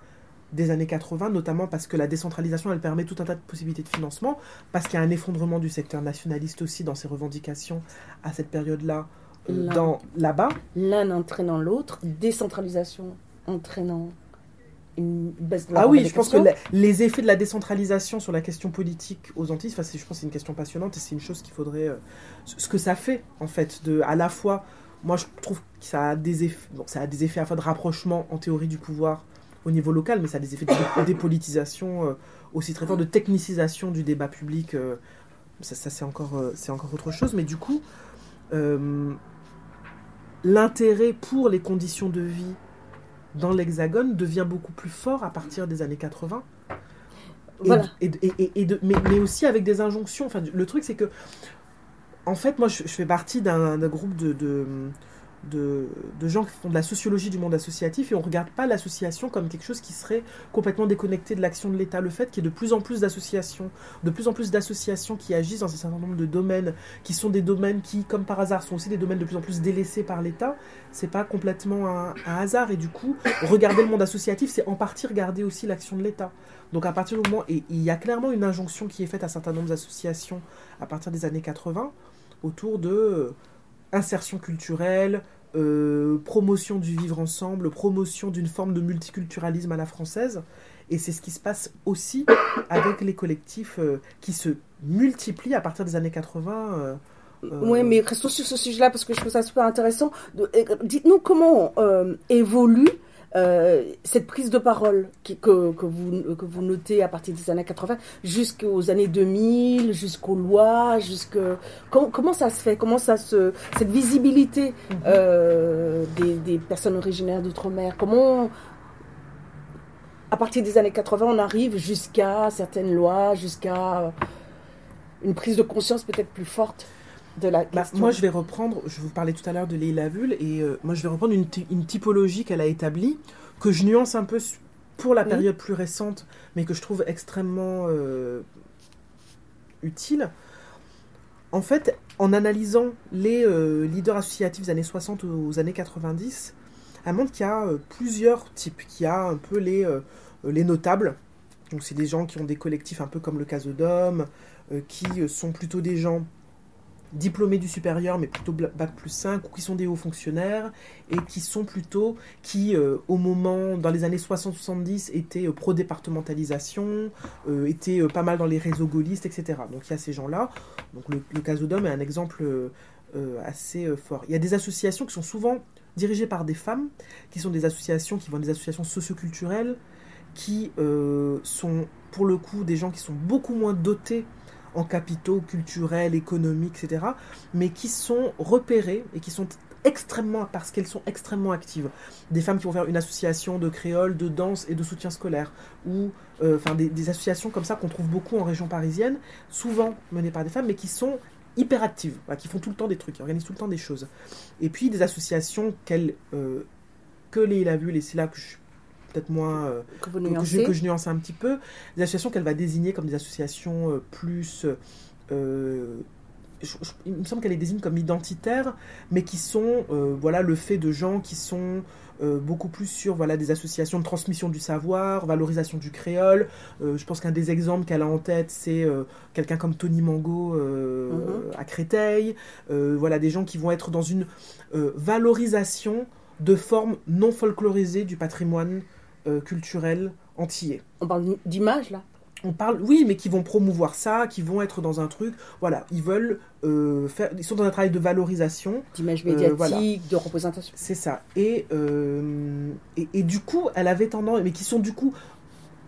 des années 80, notamment parce que la décentralisation, elle permet tout un tas de possibilités de financement, parce qu'il y a un effondrement du secteur nationaliste aussi dans ses revendications à cette période-là, euh, dans là-bas. L'un entraînant l'autre, décentralisation entraînant une baisse de la Ah oui, je pense que les effets de la décentralisation sur la question politique aux Antilles, enfin, je pense que c'est une question passionnante et c'est une chose qu'il faudrait... Euh, ce que ça fait, en fait, de à la fois moi, je trouve que ça a des effets, ça a des effets à la fois de rapprochement en théorie du pouvoir au niveau local, mais ça a des effets de (coughs) dépolitisation euh, aussi très fort, de technicisation du débat public. Euh, ça, c'est encore, euh, c'est encore autre chose. Mais du coup, l'intérêt pour les conditions de vie dans l'Hexagone devient beaucoup plus fort à partir des années 80. voilà. et, et, de, mais, mais, aussi avec des injonctions. Enfin, le truc, c'est que en fait, moi, je, fais partie d'un groupe de, gens qui font de la sociologie du monde associatif et on ne regarde pas l'association comme quelque chose qui serait complètement déconnecté de l'action de l'État. Le fait qu'il y ait de plus en plus d'associations, de plus en plus d'associations qui agissent dans un certain nombre de domaines, qui sont des domaines qui, comme par hasard, sont aussi des domaines de plus en plus délaissés par l'État, c'est pas complètement un, hasard. Et du coup, regarder le monde associatif, c'est en partie regarder aussi l'action de l'État. Donc à partir du moment, et il y a clairement une injonction qui est faite à un certain nombre d'associations à partir des années 80 autour de euh, insertion culturelle, euh, promotion du vivre ensemble, promotion d'une forme de multiculturalisme à la française. Et c'est ce qui se passe aussi avec les collectifs euh, qui se multiplient à partir des années 80. Oui, mais restons sur ce sujet-là parce que je trouve ça super intéressant. Dites-nous comment évolue euh, cette prise de parole que, que, vous, que vous notez à partir des années 80 jusqu'aux années 2000, jusqu'aux lois, jusque comment, comment, ça se fait? Comment ça se cette visibilité mhm. euh, des, des, personnes originaires d'outre-mer Comment à partir des années 80 on arrive jusqu'à certaines lois, jusqu'à une prise de conscience peut-être plus forte? De la Bah, moi, je vais reprendre, je vous parlais tout à l'heure de Leila Vull, et euh, moi, je vais reprendre une, ty- une typologie qu'elle a établie, que je nuance un peu pour la Oui. période plus récente, mais que je trouve extrêmement euh, utile. En fait, en analysant les euh, leaders associatifs des années 60 aux années 90, elle montre qu'il y a plusieurs types, qu'il y a un peu les, les notables, donc c'est des gens qui ont des collectifs un peu comme le Casodome, euh, qui euh, sont plutôt des gens diplômés du supérieur, mais plutôt bac plus 5, ou qui sont des hauts fonctionnaires, et qui sont plutôt, qui euh, au moment, dans les années 60-70, étaient euh, pro-départementalisation, euh, étaient pas mal dans les réseaux gaullistes, etc. Donc il y a ces gens-là. Donc le, le Casodome est un exemple assez fort. Il y a des associations qui sont souvent dirigées par des femmes, qui sont des associations qui vont des associations socioculturelles, qui sont pour le coup des gens qui sont beaucoup moins dotés en capitaux culturels, économiques, etc., mais qui sont repérés et qui sont extrêmement, parce qu'elles sont extrêmement actives. Des femmes qui vont faire une association de créole, de danse et de soutien scolaire, ou euh, enfin des, associations comme ça qu'on trouve beaucoup en région parisienne, souvent menées par des femmes, mais qui sont hyper actives, qui font tout le temps des trucs, qui organisent tout le temps des choses. Et puis des associations qu'elles, euh, que les a vues, et c'est là que je peut-être moins... euh, que vous que, que je, nuance un petit peu, des associations qu'elle va désigner comme des associations euh, plus... euh, je- je- il me semble qu'elle les désigne comme identitaires, mais qui sont voilà, le fait de gens qui sont beaucoup plus sur voilà, des associations de transmission du savoir, valorisation du créole. Je pense qu'un des exemples qu'elle a en tête, c'est quelqu'un comme Tony Mango Mhm. à Créteil. Voilà, des gens qui vont être dans une valorisation de formes non folklorisées du patrimoine euh, culturel antillais. On parle d'image là. On parle, oui, mais qui vont promouvoir ça, qui vont être dans un truc. Voilà, ils veulent euh, faire. Ils sont dans un travail de valorisation. d'image Euh, médiatique, voilà. de représentation. C'est ça. Et, euh, et, et du coup, elle avait tendance, mais qui sont du coup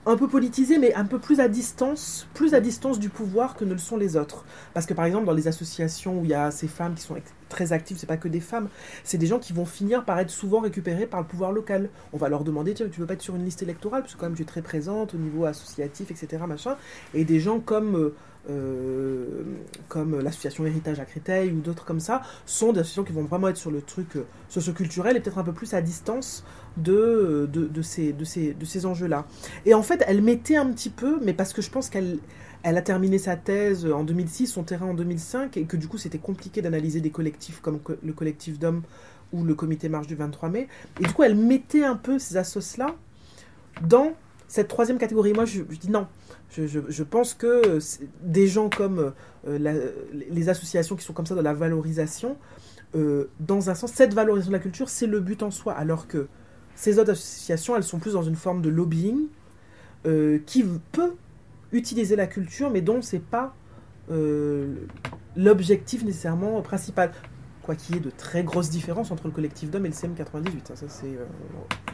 un peu politisés, mais un peu plus à distance, plus à distance du pouvoir que ne le sont les autres. Parce que par exemple, dans les associations où il y a ces femmes qui sont très actives, c'est pas que des femmes, c'est des gens qui vont finir par être souvent récupérés par le pouvoir local. On va leur demander, tiens, tu veux pas être sur une liste électorale, parce que quand même tu es très présente au niveau associatif, etc. Machin. Et des gens comme euh, euh, comme l'association Héritage à Créteil ou d'autres comme ça, sont des associations qui vont vraiment être sur le truc euh, socioculturel et peut-être un peu plus à distance de, ces, de de ces enjeux-là. Et en fait, elle mettait un petit peu, mais parce que je pense qu'elle elle a terminé sa thèse en 2006, son terrain en 2005, et que du coup c'était compliqué d'analyser des collectifs comme co- le collectif d'hommes ou le comité marche du 23 mai. Et du coup, elle mettait un peu ces assos-là dans cette troisième catégorie. Moi, je, dis non. Je, pense que des gens comme euh, les associations qui sont comme ça dans la valorisation, euh, dans un sens, cette valorisation de la culture, c'est le but en soi. Alors que ces autres associations, elles sont plus dans une forme de lobbying euh, qui peut utiliser la culture, mais dont c'est pas euh, l'objectif nécessairement principal. Quoi qu'il y ait de très grosses différences entre le collectif d'hommes et le CM98. hein. ça, c'est euh,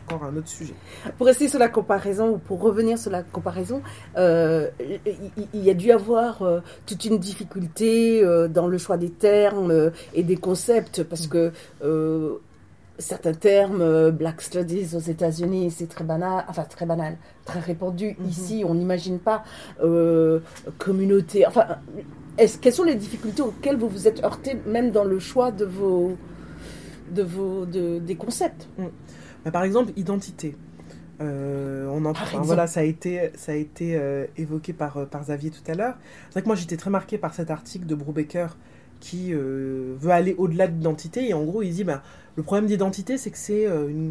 encore un autre sujet. Pour rester sur la comparaison, ou pour revenir sur la comparaison, euh, il, il- il y a dû avoir euh, toute une difficulté euh, dans le choix des termes euh, et des concepts, parce que euh, certains termes, euh, Black Studies aux États-Unis, c'est très banal, enfin très banal, très répandu. Mhm. Ici, on n'imagine pas euh, communauté. Enfin, quelles sont les difficultés auxquelles vous vous êtes heurté, même dans le choix de vos, de vos, de, des concepts? Bah, par exemple, identité. Euh, on en, Par enfin, exemple. voilà, ça a été, ça a été euh, évoqué par, par Xavier tout à l'heure. C'est vrai que moi j'étais très marqué par cet article de Brubaker qui veut aller au-delà de l'identité. Et en gros, il dit bah, le problème d'identité, c'est que c'est euh,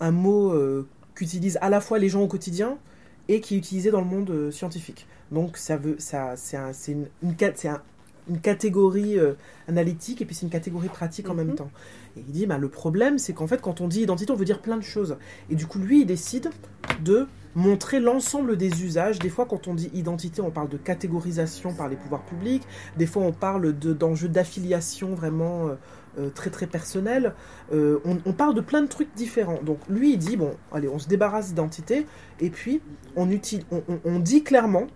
un mot euh, qu'utilisent à la fois les gens au quotidien et qui est utilisé dans le monde euh, scientifique. Donc ça veut, ça, c'est un- c'est une, une, un- catégorie euh, analytique et puis c'est une catégorie pratique en même Mhm. temps. Et il dit bah, le problème, c'est qu'en fait, quand on dit identité, on veut dire plein de choses. Et du coup, lui, il décide de montrer l'ensemble des usages. Des fois, quand on dit identité, on parle de catégorisation par les pouvoirs publics. Des fois, on parle de- d'enjeux d'affiliation vraiment euh, très très personnels. Euh, on, parle de plein de trucs différents. Donc, lui, il dit bon, allez, on se débarrasse d'identité et puis on, utilise, on, on- dit clairement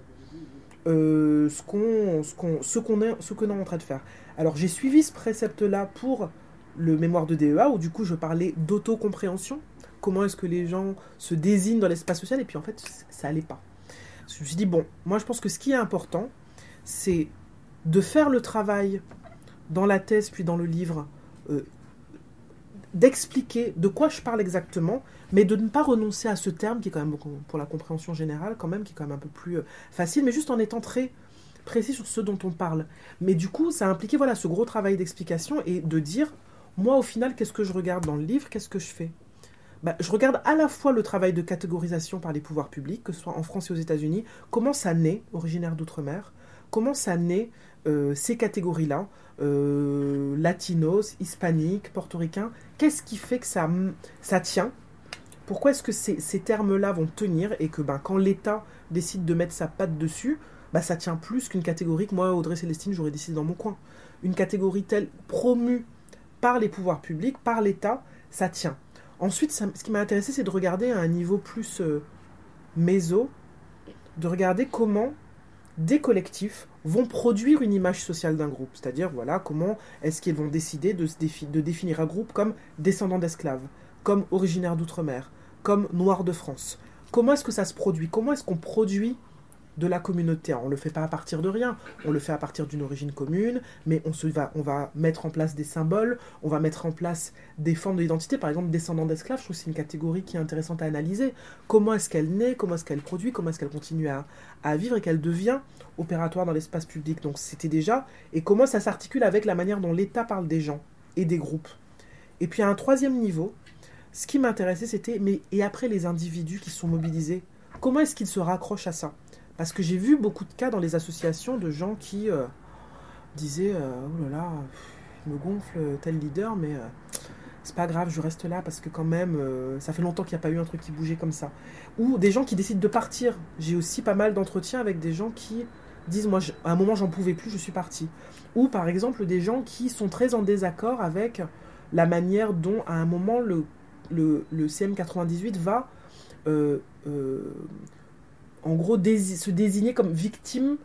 euh, ce qu'on ce qu'on ce est ce que est en train de faire. Alors, j'ai suivi ce précepte-là pour le mémoire de DEA où du coup je parlais d'autocompréhension. Comment est-ce que les gens se désignent dans l'espace social et puis en fait ça allait pas. Je me suis dit bon, moi je pense que ce qui est important c'est de faire le travail dans la thèse puis dans le livre, d'expliquer de quoi je parle exactement, mais de ne pas renoncer à ce terme qui est quand même, pour la compréhension générale, quand même, qui est quand même un peu plus facile, mais juste en étant très précis sur ce dont on parle. Mais du coup, ça a impliqué voilà, ce gros travail d'explication et de dire, moi, au final, qu'est-ce que je regarde dans le livre, qu'est-ce que je fais? Bah, je regarde à la fois le travail de catégorisation par les pouvoirs publics, que ce soit en France et aux États-Unis, comment ça naît, originaire d'outre-mer, comment ça naît euh, ces catégories-là, euh, latinos, hispaniques, portoricains, qu'est-ce qui fait que ça, ça tient? Pourquoi est-ce que ces, ces termes-là vont tenir et que ben, quand l'État décide de mettre sa patte dessus, bah, ça tient plus qu'une catégorie que moi, Audrey Célestine, j'aurais décidé dans mon coin? Une catégorie telle promue par les pouvoirs publics, par l'État, ça tient. Ensuite, ce qui m'a intéressé, c'est de regarder à un niveau plus euh, méso, de regarder comment des collectifs vont produire une image sociale d'un groupe. C'est-à-dire, voilà, comment est-ce qu'ils vont décider de, de définir un groupe comme descendant d'esclaves, comme originaire d'outre-mer, comme noir de France. Comment est-ce que ça se produit? Comment est-ce qu'on produit de la communauté. on ne le fait pas à partir de rien, on le fait à partir d'une origine commune, mais on, se va, on va mettre en place des symboles, on va mettre en place des formes d'identité. Par exemple, descendants d'esclaves, je trouve que c'est une catégorie qui est intéressante à analyser. Comment est-ce qu'elle naît, comment est-ce qu'elle produit, comment est-ce qu'elle continue à, à, vivre et qu'elle devient opératoire dans l'espace public. Donc c'était déjà, et comment ça s'articule avec la manière dont l'État parle des gens et des groupes. Et puis à un troisième niveau, ce qui m'intéressait, c'était, mais et après les individus qui sont mobilisés, comment est-ce qu'ils se raccrochent à ça? Parce que j'ai vu beaucoup de cas dans les associations de gens qui euh, disaient euh, Oh là là, il me gonfle tel leader, mais euh, c'est pas grave, je reste là parce que quand même, ça fait longtemps qu'il n'y a pas eu un truc qui bougeait comme ça. Ou des gens qui décident de partir. J'ai aussi pas mal d'entretiens avec des gens qui disent Moi, à un moment, j'en pouvais plus, je suis parti. Ou par exemple, des gens qui sont très en désaccord avec la manière dont, à un moment, le, le CM98 va en gros, se désigner comme victime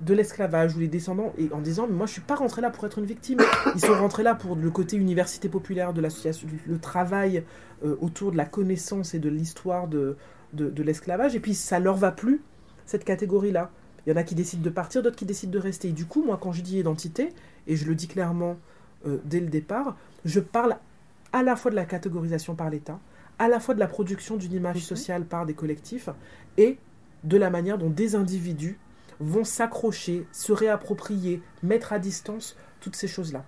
de l'esclavage ou les descendants et en disant mais moi je suis pas rentré là pour être une victime. Ils sont rentrés là pour le côté université populaire de l'association le travail euh, autour de la connaissance et de l'histoire de, de, l'esclavage. Et puis ça leur va plus cette catégorie là il y en a qui décident de partir d'autres qui décident de rester. Et du coup moi quand je dis identité et je le dis clairement euh, dès le départ je parle à la fois de la catégorisation par l'État à la fois de la production d'une image sociale par des collectifs et de la manière dont des individus vont s'accrocher, se réapproprier, mettre à distance toutes ces choses-là.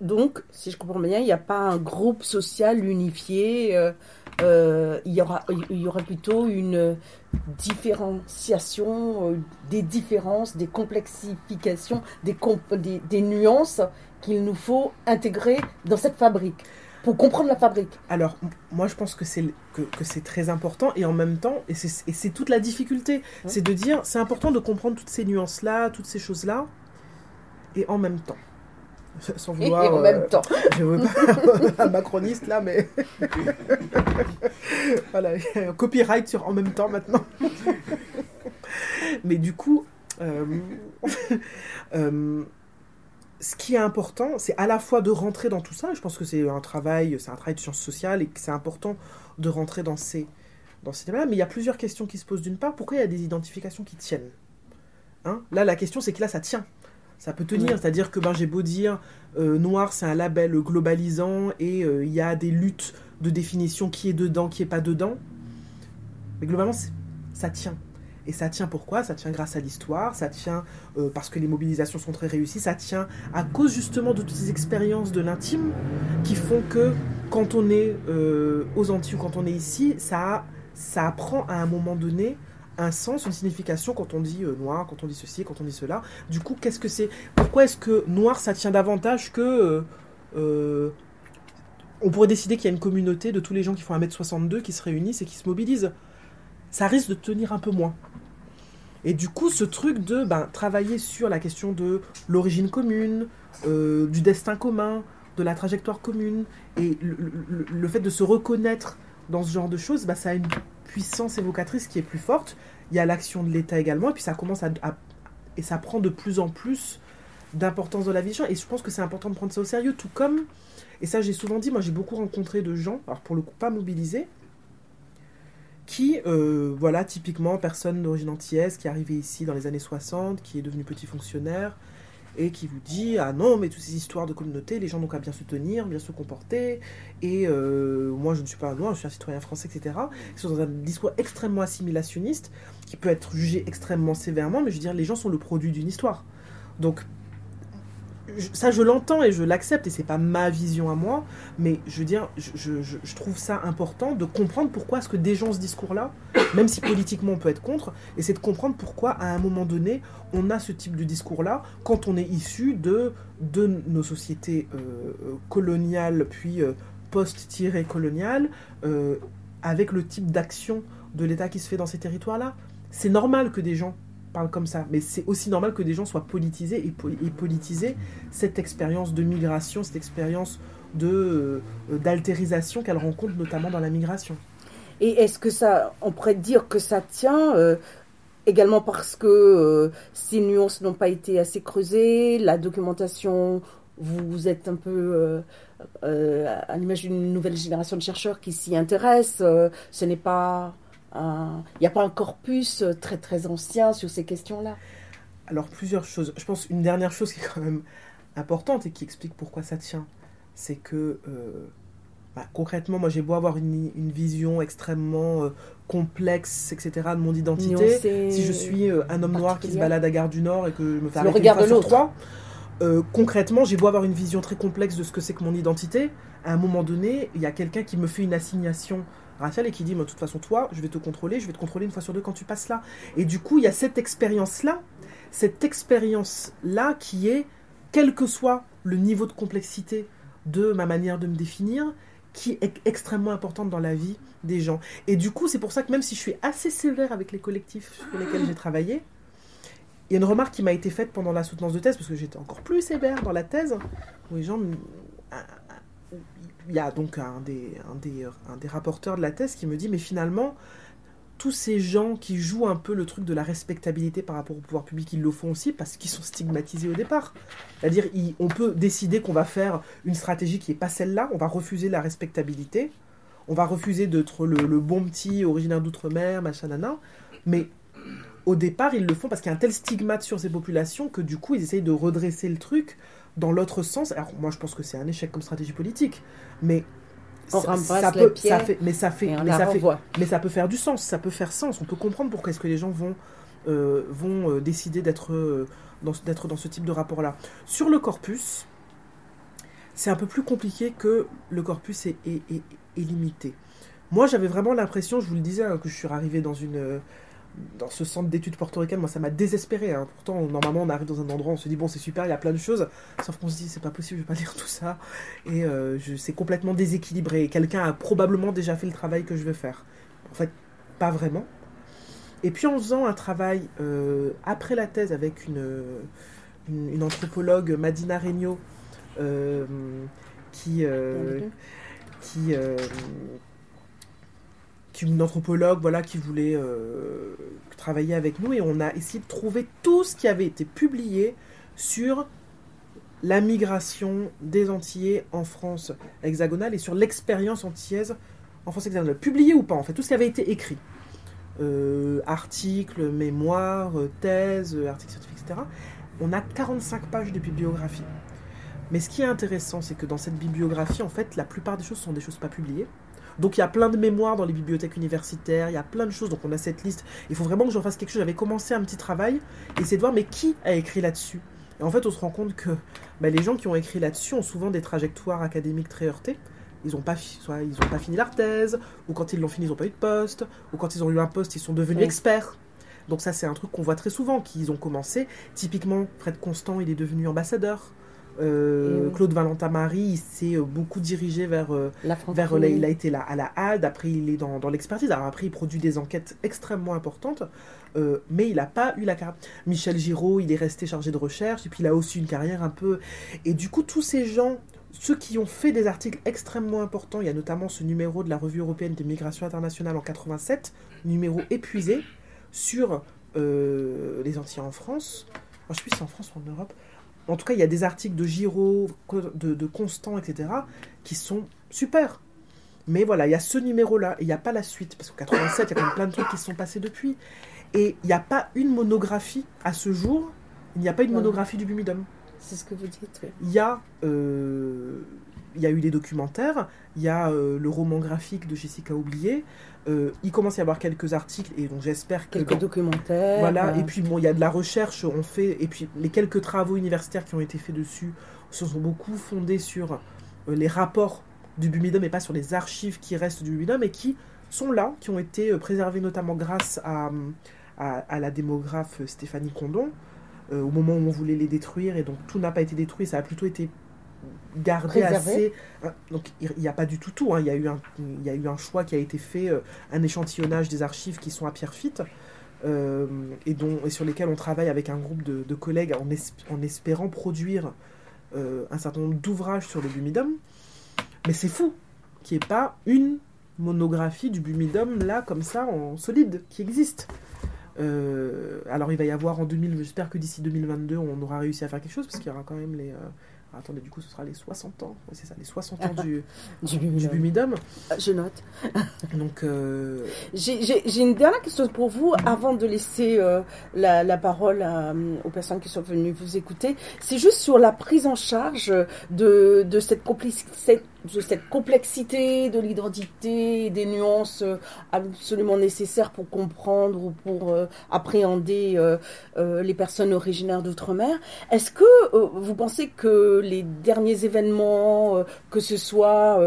Donc, si je comprends bien, il n'y a pas un groupe social unifié, euh, euh, il, y aura, il y aura plutôt une différenciation euh, des différences, des complexifications, des, nuances qu'il nous faut intégrer dans cette fabrique pour comprendre la fabrique. Alors, moi, je pense que c'est que, c'est très important et en même temps, et c'est toute la difficulté, c'est de dire, c'est important de comprendre toutes ces nuances-là, toutes ces choses-là, et en même temps. Sans vouloir. Et, en même euh, temps. (laughs) Je veux pas (laughs) un macroniste là, mais. (laughs) voilà, copyright sur en même temps maintenant. mais du coup. Euh, euh, ce qui est important, c'est à la fois de rentrer dans tout ça. Je pense que c'est un travail, c'est un travail de sciences sociales et que c'est important de rentrer dans ces, dans ces thèmes-là. Mais il y a plusieurs questions qui se posent. D'une part, pourquoi il y a des identifications qui tiennent hein? Là, la question, c'est que là, ça tient. Ça peut tenir. C'est-à-dire que ben, j'ai beau dire euh, noir, c'est un label globalisant et euh, il y a des luttes de définition qui est dedans, qui est pas dedans. Mais globalement, ça tient. Et ça tient pourquoi? Ça tient grâce à l'histoire, ça tient euh, parce que les mobilisations sont très réussies, ça tient à cause justement de toutes ces expériences de l'intime qui font que quand on est euh, aux Antilles ou quand on est ici, ça, ça apprend à un moment donné un sens, une signification quand on dit euh, noir, quand on dit ceci, quand on dit cela. Du coup, qu'est-ce que c'est? Pourquoi est-ce que noir, ça tient davantage que... on pourrait décider qu'il y a une communauté de tous les gens qui font 1m62 qui se réunissent et qui se mobilisent? Ça risque de tenir un peu moins. Et du coup, ce truc de ben, travailler sur la question de l'origine commune, euh, du destin commun, de la trajectoire commune, et le, fait de se reconnaître dans ce genre de choses, ben, ça a une puissance évocatrice qui est plus forte. Il y a l'action de l'État également, et puis ça commence à, et ça prend de plus en plus d'importance dans la vie Et je pense que c'est important de prendre ça au sérieux, tout comme, et ça j'ai souvent dit, moi j'ai beaucoup rencontré de gens, alors pour le coup pas mobilisés, qui, euh, voilà, typiquement, personne d'origine antillaise, qui est arrivé ici dans les années 60, qui est devenu petit fonctionnaire, et qui vous dit ah non mais toutes ces histoires de communauté, les gens n'ont qu'à bien se tenir, bien se comporter, et euh, moi je ne suis pas un noir, je suis un citoyen français, etc. Ils sont dans un discours extrêmement assimilationniste qui peut être jugé extrêmement sévèrement, mais je veux dire les gens sont le produit d'une histoire. Donc ça je l'entends et je l'accepte et c'est pas ma vision à moi, mais je veux dire, je, trouve ça important de comprendre pourquoi est-ce que des gens ce discours-là, même si politiquement on peut être contre, et c'est de comprendre pourquoi à un moment donné on a ce type de discours-là quand on est issu de, de nos sociétés euh, euh, coloniales puis euh, post-coloniales, avec le type d'action de l'État qui se fait dans ces territoires-là. C'est normal que des gens parle comme ça. Mais c'est aussi normal que des gens soient politisés et, politiser cette expérience de migration, cette expérience euh, d'altérisation qu'elle rencontre notamment dans la migration. Et est-ce que ça, on pourrait dire que ça tient euh, également parce que euh, ces nuances n'ont pas été assez creusées, la documentation, vous, êtes un peu à l'image d'une nouvelle génération de chercheurs qui s'y intéressent, ce n'est pas il n'y a pas un corpus euh, très très ancien sur ces questions-là? Alors plusieurs choses. Je pense une dernière chose qui est quand même importante et qui explique pourquoi ça tient, c'est que euh, bah, concrètement, moi j'ai beau avoir une, vision extrêmement euh, complexe, etc., de mon identité. si je suis un homme noir qui se balade à Gare du Nord et que je me fais arrêter une fois sur trois, concrètement, j'ai beau avoir une vision très complexe de ce que c'est que mon identité. À un moment donné, il y a quelqu'un qui me fait une assignation Rachel et qui dit, de toute façon, toi, je vais te contrôler, je vais te contrôler une fois sur deux quand tu passes là. Et du coup, il y a cette expérience-là, cette expérience-là qui est, quel que soit le niveau de complexité de ma manière de me définir, qui est extrêmement importante dans la vie des gens. Et du coup, c'est pour ça que même si je suis assez sévère avec les collectifs sur lesquels j'ai travaillé, il y a une remarque qui m'a été faite pendant la soutenance de thèse, parce que j'étais encore plus sévère dans la thèse, où les gens il y a donc un des, un, des, un des rapporteurs de la thèse qui me dit, mais finalement, tous ces gens qui jouent un peu le truc de la respectabilité par rapport au pouvoir public, ils le font aussi parce qu'ils sont stigmatisés au départ. C'est-à-dire, on peut décider qu'on va faire une stratégie qui n'est pas celle-là, on va refuser la respectabilité, on va refuser d'être le, bon petit originaire d'outre-mer, machin, nana, mais au départ, ils le font parce qu'il y a un tel stigmate sur ces populations que du coup, ils essayent de redresser le truc dans l'autre sens. Alors, moi, je pense que c'est un échec comme stratégie politique, mais ça, peut, ça fait, mais ça fait, mais ça, fait mais ça peut faire du sens, ça peut faire sens. On peut comprendre pourquoi est-ce que les gens vont, euh, vont euh, décider d'être euh, dans, d'être dans ce type de rapport-là. Sur le corpus, c'est un peu plus compliqué que le corpus est, est, est, limité. Moi, j'avais vraiment l'impression, je vous le disais, hein, que je suis arrivé dans une dans ce centre d'études portoricaines, moi ça m'a désespéré. Hein. Pourtant, normalement, on arrive dans un endroit, on se dit bon, c'est super, il y a plein de choses. Sauf qu'on se dit, c'est pas possible, je vais pas (laughs) lire tout ça. Et euh, c'est complètement déséquilibré. Quelqu'un a probablement déjà fait le travail que je vais faire. En fait, pas vraiment. Et puis en faisant un travail euh, après la thèse avec une, une, anthropologue, Madina Regno, euh, qui, qui une anthropologue voilà, qui voulait euh, travailler avec nous et on a essayé de trouver tout ce qui avait été publié sur la migration des Antillais en France hexagonale et sur l'expérience antillaise en France hexagonale. Publié ou pas, en fait, tout ce qui avait été écrit. Euh, articles, mémoires, thèses, articles scientifiques, etc. On a 45 pages de bibliographie. Mais ce qui est intéressant, c'est que dans cette bibliographie, en fait, la plupart des choses sont des choses pas publiées. Donc il y a plein de mémoires dans les bibliothèques universitaires, il y a plein de choses, donc on a cette liste. Il faut vraiment que j'en fasse quelque chose. J'avais commencé un petit travail, et c'est de voir, mais qui a écrit là-dessus? Et en fait, on se rend compte que bah, les gens qui ont écrit là-dessus ont souvent des trajectoires académiques très heurtées. Ils n'ont pas, soit ils ont pas fini leur thèse, ou quand ils l'ont fini, ils n'ont pas eu de poste, ou quand ils ont eu un poste, ils sont devenus experts. Donc ça, c'est un truc qu'on voit très souvent, qu'ils ont commencé. Typiquement, Fred Constant, il est devenu ambassadeur. Euh, Claude Valentin Marie, il s'est euh, beaucoup dirigé vers, euh, la vers il a été là à la HALD, après il est dans, dans l'expertise, alors après il produit des enquêtes extrêmement importantes, mais il n'a pas eu la carrière. Michel Giraud, il est resté chargé de recherche, et puis il a aussi une carrière un peu... Et du coup, tous ces gens, ceux qui ont fait des articles extrêmement importants, il y a notamment ce numéro de la Revue européenne des migrations internationales en 87, numéro épuisé, sur les Antilles en France. je sais plus si c'est en France ou en Europe en tout cas, il y a des articles de Giraud, de, Constant, etc., qui sont super. Mais voilà, il y a ce numéro-là, et il n'y a pas la suite, parce qu'en 87, il y a quand même plein de trucs qui se sont passés depuis. Et il n'y a pas une monographie à ce jour, il n'y a pas une monographie du Bumidum. C'est ce que vous dites. oui. Il y a, euh, il y a eu des documentaires, il y a euh, le roman graphique de Jessica Oublié. euh, il commence à y avoir quelques articles et donc j'espère que Quelques documentaires. voilà. euh, Et puis bon, il y a de la recherche, on fait et puis les quelques travaux universitaires qui ont été faits dessus se sont beaucoup fondés sur euh, les rapports du Bumidum et pas sur les archives qui restent du Bumidum et qui sont là, qui ont été euh, préservées notamment grâce à, à, à la démographe Stéphanie Condon euh, au moment où on voulait les détruire et donc tout n'a pas été détruit, ça a plutôt été Préservé. assez. hein, donc il n'y a pas du tout tout, hein, il y, a eu un- il y a eu un choix qui a été fait, euh, un échantillonnage des archives qui sont à Pierrefitte euh, et, dont, et sur lesquels on travaille avec un groupe de, de collègues en, es- en espérant produire euh, un certain nombre d'ouvrages sur le Bumidum. Mais c'est fou qu'il n'y ait pas une monographie du Bumidum là, comme ça, en solide, qui existe. Euh, alors il va y avoir en 2000, j'espère que d'ici 2022 on aura réussi à faire quelque chose parce qu'il y aura quand même les... ah, attendez, du coup ce sera les 60 ans, Ouais, c'est ça, les 60 ans du, du du Bumidum. Ah, Je note. (laughs) Donc euh, J'ai une dernière question pour vous avant de laisser euh, la, la parole à, aux personnes qui sont venues vous écouter. C'est juste sur la prise en charge de, de, cette, complexité, de cette complexité de l'identité, des nuances euh, absolument nécessaires pour comprendre ou pour euh, appréhender euh, les personnes originaires d'outre-mer. Est-ce que vous pensez que les derniers événements, que ce soit,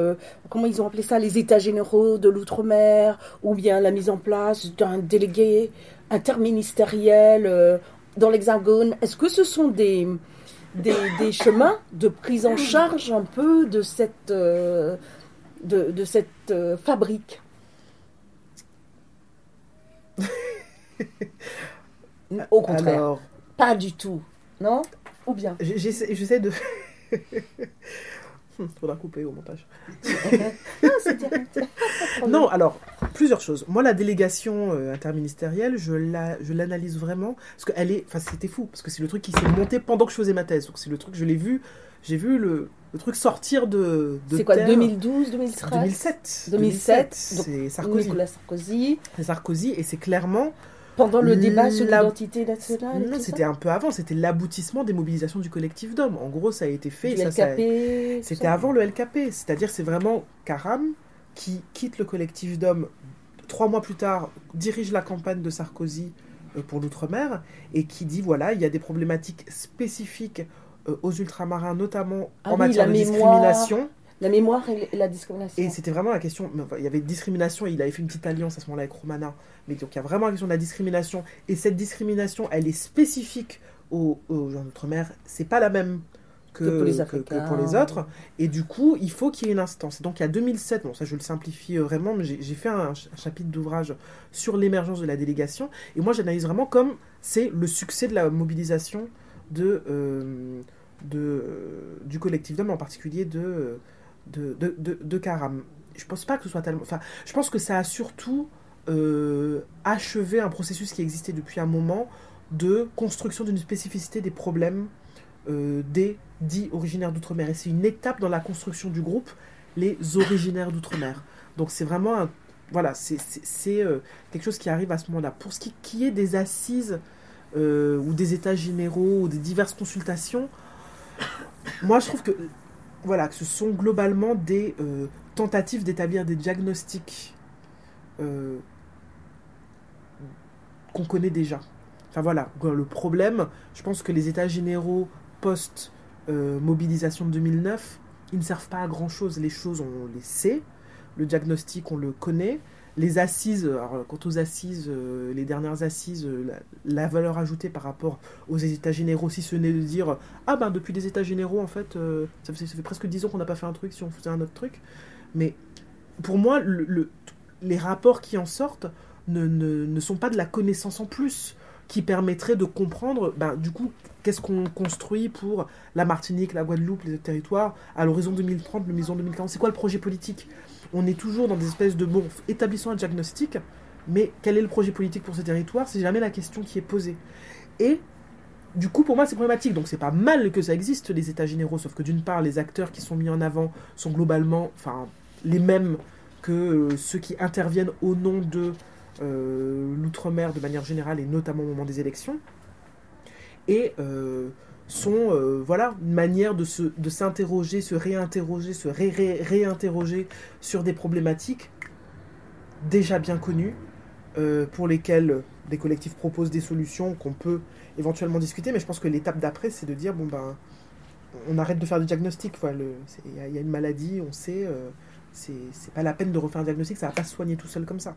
comment ils ont appelé ça, les états généraux de l'outre-mer, ou bien la mise en place d'un délégué interministériel dans l'Hexagone, est-ce que ce sont des, des, des chemins de prise en charge un peu de cette, euh, de, de cette euh, fabrique. (laughs) Au contraire, alors, pas du tout, non? Ou bien? J'essaie de... (laughs) Hmm, Faudra couper au montage. (laughs) Non, (laughs) alors, plusieurs choses. Moi, la délégation euh, interministérielle, je la- je l'analyse vraiment. Parce que elle est. Enfin, c'était fou. Parce que c'est le truc qui s'est monté pendant que je faisais ma thèse. Donc, c'est le truc, je l'ai vu. J'ai vu le, le truc sortir de. de C'est quoi, terre. 2012, 2013 2007. 2007, donc C'est Sarkozy. Nicolas Sarkozy, C'est Sarkozy. Et c'est clairement. Pendant le débat sur La- l'identité nationale. Non, c'était un peu avant. C'était l'aboutissement des mobilisations du collectif d'hommes. En gros, ça a été fait. Ça, ça- C'était avant le LKP, c'est-à-dire c'est vraiment Karam qui quitte le collectif d'hommes trois mois plus tard, dirige la campagne de Sarkozy euh, pour l'outre-mer et qui dit voilà il y a des problématiques spécifiques euh, aux ultramarins, notamment Ah en oui, matière de mémoire. discrimination. La mémoire et la discrimination. Et c'était vraiment la question. enfin, Il y avait discrimination, et il avait fait une petite alliance à ce moment-là avec Romana. Mais donc il y a vraiment la question de la discrimination. Et cette discrimination, elle est spécifique aux, aux gens d'outre-mer. C'est pas la même que, Que pour les que- Africains. que pour les autres. Et du coup, il faut qu'il y ait une instance. Et donc il y a 2007, bon ça je le simplifie euh, vraiment, mais j'ai fait un, ch- un chapitre d'ouvrage sur l'émergence de la délégation. Et moi j'analyse vraiment comme c'est le succès de la mobilisation de, euh, de, euh, du collectif d'hommes, en particulier de, de, de, de, Karam. Je pense pas que ce soit tellement. Enfin, je pense que ça a surtout euh, achevé un processus qui existait depuis un moment de construction d'une spécificité des problèmes euh, des dits originaires d'outre-mer. Et c'est une étape dans la construction du groupe, les originaires d'outre-mer. Donc c'est vraiment un- voilà, c'est- euh, quelque chose qui arrive à ce moment-là. Pour ce qui, qui est des assises ou des états généraux ou des diverses consultations, moi je trouve que voilà, ce sont globalement des euh, tentatives d'établir des diagnostics euh, qu'on connaît déjà. Enfin voilà, le problème, je pense que les états généraux post-mobilisation de 2009, ils ne servent pas à grand-chose. Les choses, on les sait, le diagnostic, on le connaît. Les assises, alors, quant aux assises, euh, les dernières assises, euh, la, valeur ajoutée par rapport aux états généraux, si ce n'est de dire Ah ben depuis les états généraux, en fait, euh, ça, fait, fait presque 10 ans qu'on n'a pas fait un truc si on faisait un autre truc. Mais pour moi, le, le- les rapports qui en sortent ne sont pas de la connaissance en plus qui permettrait de comprendre, ben, du coup, qu'est-ce qu'on construit pour la Martinique, la Guadeloupe, les autres territoires, à l'horizon 2030, l'horizon 2040. C'est quoi le projet politique? On est toujours dans des espèces de, bon, établissons un diagnostic, mais quel est le projet politique pour ces territoires? C'est jamais la question qui est posée. Et du coup, pour moi, c'est problématique. Donc, c'est pas mal que ça existe, les états généraux, sauf que d'une part, les acteurs qui sont mis en avant sont globalement enfin, les mêmes que euh, ceux qui interviennent au nom de l'outre-mer de manière générale et notamment au moment des élections. Et euh, sont euh, voilà, une manière de, s'interroger, se réinterroger, se ré, ré- réinterroger sur des problématiques déjà bien connues, euh, pour lesquelles des collectifs proposent des solutions qu'on peut éventuellement discuter, mais je pense que l'étape d'après, c'est de dire, bon ben, on arrête de faire le- c'est- il y, a- une maladie, on sait, euh, c'est c'est pas la peine de refaire un diagnostic, ça va pas se soigner tout seul comme ça.